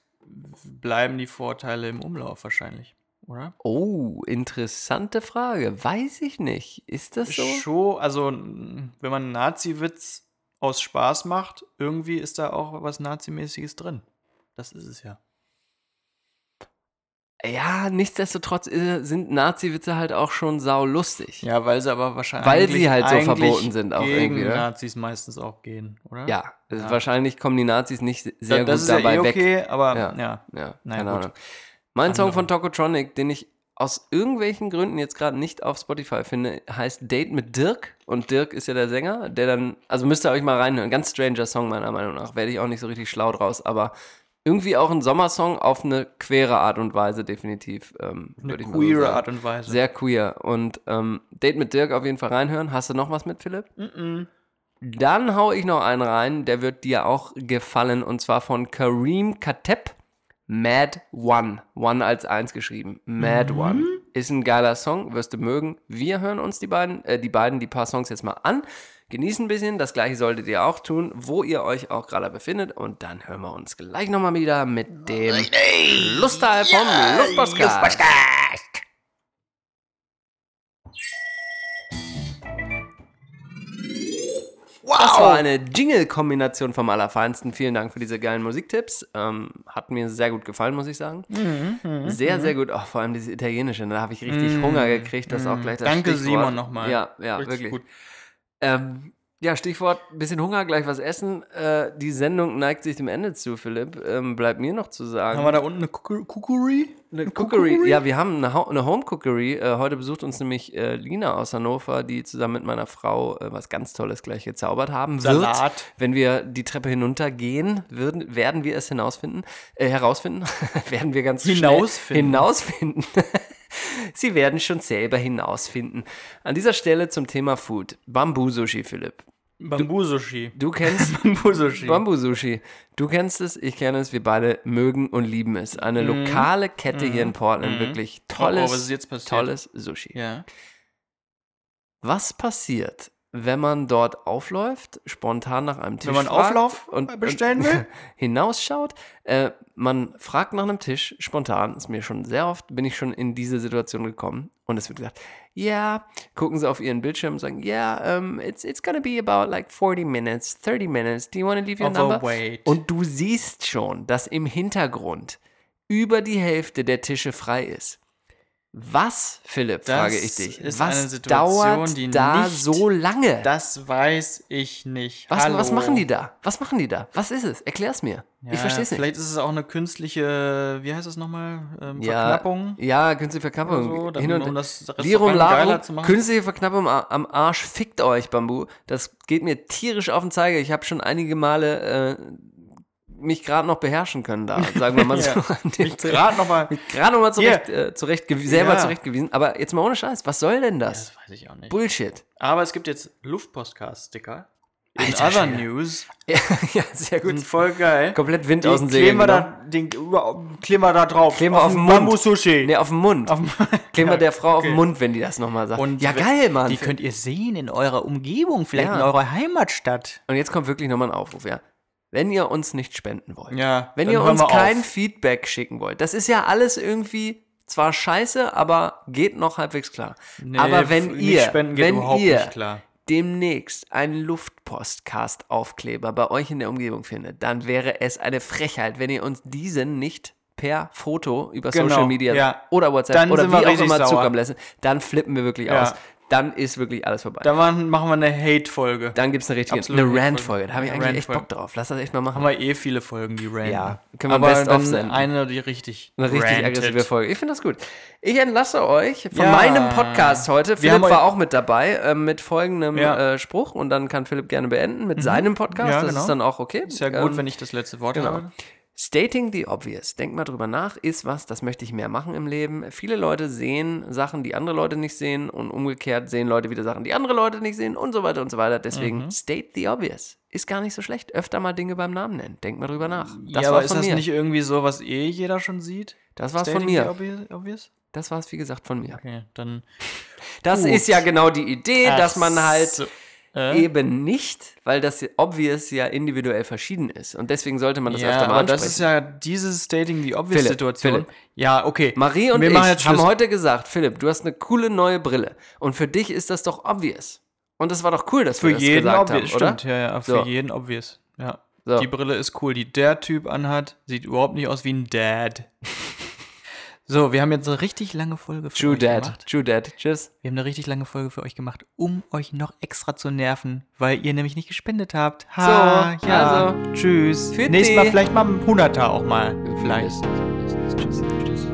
bleiben die Vorteile im Umlauf wahrscheinlich, oder? Oh, interessante Frage. Weiß ich nicht. Ist das so? Schon, also wenn man einen Nazi-Witz aus Spaß macht, irgendwie ist da auch was Nazimäßiges drin. Das ist es ja. Ja, nichtsdestotrotz äh, sind Nazi-Witze halt auch schon saulustig. Ja, weil sie aber wahrscheinlich. Weil sie halt so verboten sind auch gegen irgendwie, ne? Nazis meistens auch gehen, oder? Ja, also Ja. wahrscheinlich kommen die Nazis nicht sehr Da- das gut ist ja dabei eh weg. okay, aber Ja. ja. Ja, Na keine gut. Ahnung. Mein Song Andere. von Tokotronic, den ich aus irgendwelchen Gründen jetzt gerade nicht auf Spotify finde, heißt Date mit Dirk. Und Dirk ist ja der Sänger, der dann, also müsst ihr euch mal reinhören. Ganz stranger Song meiner Meinung nach. Werde ich auch nicht so richtig schlau draus, aber irgendwie auch ein Sommersong auf eine queere Art und Weise, definitiv. Ähm, Eine würde ich mal so queere sagen. Art und Weise. Sehr queer. Und ähm, Date mit Dirk auf jeden Fall reinhören. Hast du noch was mit, Philipp? Mm-mm. Dann hau ich noch einen rein, der wird dir auch gefallen, und zwar von Kareem Kateb. Mad One. One als eins geschrieben. Mad One. Ist ein geiler Song, wirst du mögen. Wir hören uns die beiden, äh, die beiden, die paar Songs jetzt mal an. Genießen ein bisschen, das gleiche solltet ihr auch tun, wo ihr euch auch gerade befindet. Und dann hören wir uns gleich nochmal wieder mit dem Lustteil vom Luftpostcast. Das war eine Jingle-Kombination vom Allerfeinsten. Vielen Dank für diese geilen Musiktipps. Ähm, hat mir sehr gut gefallen, muss ich sagen. Mhm, sehr, sehr gut. Auch vor allem dieses Italienische. Da habe ich richtig Hunger gekriegt. Das ist auch gleich das Danke, Stichwort. Simon, nochmal. Ja, ja, Richtig wirklich. gut. Ähm, ja, Stichwort, bisschen Hunger, gleich was essen. Äh, die Sendung neigt sich dem Ende zu, Philipp. Ähm, bleibt mir noch zu sagen. Haben wir da unten eine Cookery? Eine Cookery. Ja, wir haben eine, eine Home Cookery. Äh, heute besucht uns nämlich äh, Lina aus Hannover, die zusammen mit meiner Frau äh, was ganz Tolles gleich gezaubert haben. Salat. Wird, wenn wir die Treppe hinuntergehen, würden, werden wir es hinausfinden, äh, herausfinden. werden wir ganz Hinausfinden. schnell hinausfinden. Sie werden schon selber hinausfinden. An dieser Stelle zum Thema Food. Bambu-Sushi, Philipp. Bambu-Sushi. Du kennst Bambu-Sushi. Bambu-Sushi. Du kennst es, ich kenne es, wir beide mögen und lieben es. Eine lokale Kette hier in Portland, wirklich tolles, Mhm. Oh, oh, tolles Sushi. Ja. Was passiert, wenn man dort aufläuft, spontan nach einem Tisch Wenn man Auflauf und bestellen und will? hinausschaut, äh, man fragt nach einem Tisch, spontan, ist mir schon sehr oft, bin ich schon in diese Situation gekommen und es wird gesagt, ja, gucken sie auf ihren Bildschirm und sagen, ja, um, it's, it's gonna be about like 40 minutes, 30 minutes, do you want to leave your Of a number? wait. Und du siehst schon, dass im Hintergrund über die Hälfte der Tische frei ist. Was, Philipp, Das frage ich dich, ist was eine Situation, dauert die da nicht- so lange? Das weiß ich nicht. was, was machen die da? Was machen die da? Was ist es? Erklär's mir. Ja, ich verstehe es nicht. Vielleicht ist es auch eine künstliche, wie heißt es nochmal? Ähm, Ja, Verknappung? Ja, künstliche Verknappung. So, dann, Hin und, um das geiler Larum, zu machen. künstliche Verknappung am, am Arsch, fickt euch, Bambu. Das geht mir tierisch auf den Zeiger. Ich habe schon einige Male äh, mich gerade noch beherrschen können da, sagen wir mal so. Ja, mich gerade noch mal- gerade noch mal zurecht, äh, zurecht selber Ja. zurechtgewiesen. Aber jetzt mal ohne Scheiß, was soll denn das? Das weiß ich auch nicht. Bullshit. Aber es gibt jetzt Luftpostcast-Sticker. In Alter other Schwede. news ja, ja, sehr gut. sind voll geil. Komplett Wind aus dem Segeln. kleben wir, genau. da, den, kleben wir da drauf. Kleben wir auf dem den Mund. Bambus-Sushi. Nee, auf dem Mund. Auf Kleben wir Ja, der Frau auf den okay. Mund, wenn die das nochmal sagt. Und ja, geil, Mann. Die könnt ihr sehen in eurer Umgebung, vielleicht Ja. in eurer Heimatstadt. Und jetzt kommt wirklich nochmal ein Aufruf, ja. Wenn ihr uns nicht spenden wollt, Ja, wenn ihr uns kein auf. Feedback schicken wollt, das ist ja alles irgendwie zwar scheiße, aber geht noch halbwegs klar. Nee, aber wenn ihr, wenn überhaupt ihr nicht klar. demnächst einen Luftpostcast-Aufkleber bei euch in der Umgebung findet, dann wäre es eine Frechheit, wenn ihr uns diesen nicht per Foto über Genau, Social Media ja. oder WhatsApp Dann oder wie auch immer sauer. zukommen lassen, dann flippen wir wirklich Ja. aus. Dann ist wirklich alles vorbei. Da machen machen wir eine Hate-Folge. Dann gibt es eine richtige eine. Rant-Folge. Da habe ich eigentlich echt. Bock drauf. Lass das echt mal machen. Haben wir eh viele Folgen, die ranten. Ja, können wir Aber Best dann senden. eine, die richtig Eine richtig rantet. aggressive Folge. Ich finde das gut. Ich entlasse euch von Ja. meinem Podcast heute. Philipp war auch mit dabei ähm, mit folgendem Ja. Mhm. äh, Spruch und dann kann Philipp gerne beenden mit seinem Podcast. Ja, das genau. ist dann auch okay. Ist ja gut, Ähm, wenn ich das letzte Wort genau. habe. Stating the obvious. Denk mal drüber nach. Ist was, das möchte ich mehr machen im Leben. Viele Leute sehen Sachen, die andere Leute nicht sehen und umgekehrt sehen Leute wieder Sachen, die andere Leute nicht sehen und so weiter und so weiter. Deswegen Mhm. state the obvious. Ist gar nicht so schlecht. Öfter mal Dinge beim Namen nennen. Denk mal drüber nach. Das ja, war aber ist von das mir. nicht irgendwie so, was eh jeder schon sieht? das war's von Stating mir. the obvi- Obvious? Das war's, wie gesagt, von mir. Okay, dann. Das Gut. ist ja genau die Idee, Ach dass man halt so. Äh? eben nicht, weil das obvious ja individuell verschieden ist. Und deswegen sollte man das ja, öfter mal ansprechen. das ist ja diese Stating the Philipp, Obvious-Situation. Philipp. Ja, okay. Marie und Wir ich haben heute gesagt, Philipp, du hast eine coole neue Brille. Und für dich ist das doch obvious. Und das war doch cool, dass Für wir das jeden gesagt obvious, haben, oder? stimmt. Ja, ja, für So. jeden obvious. Ja. So. Die Brille ist cool, die der Typ anhat. Sieht überhaupt nicht aus wie ein Dad. So, wir haben jetzt eine richtig lange Folge für True euch Dad. gemacht. True Dad. Tschüss. Wir haben eine richtig lange Folge für euch gemacht, um euch noch extra zu nerven, weil ihr nämlich nicht gespendet habt. Ha, So, ja. also. Tschüss. Nächstes. Mal vielleicht mal ein Hunderter auch mal. Vielleicht. Tschüss. Tschüss.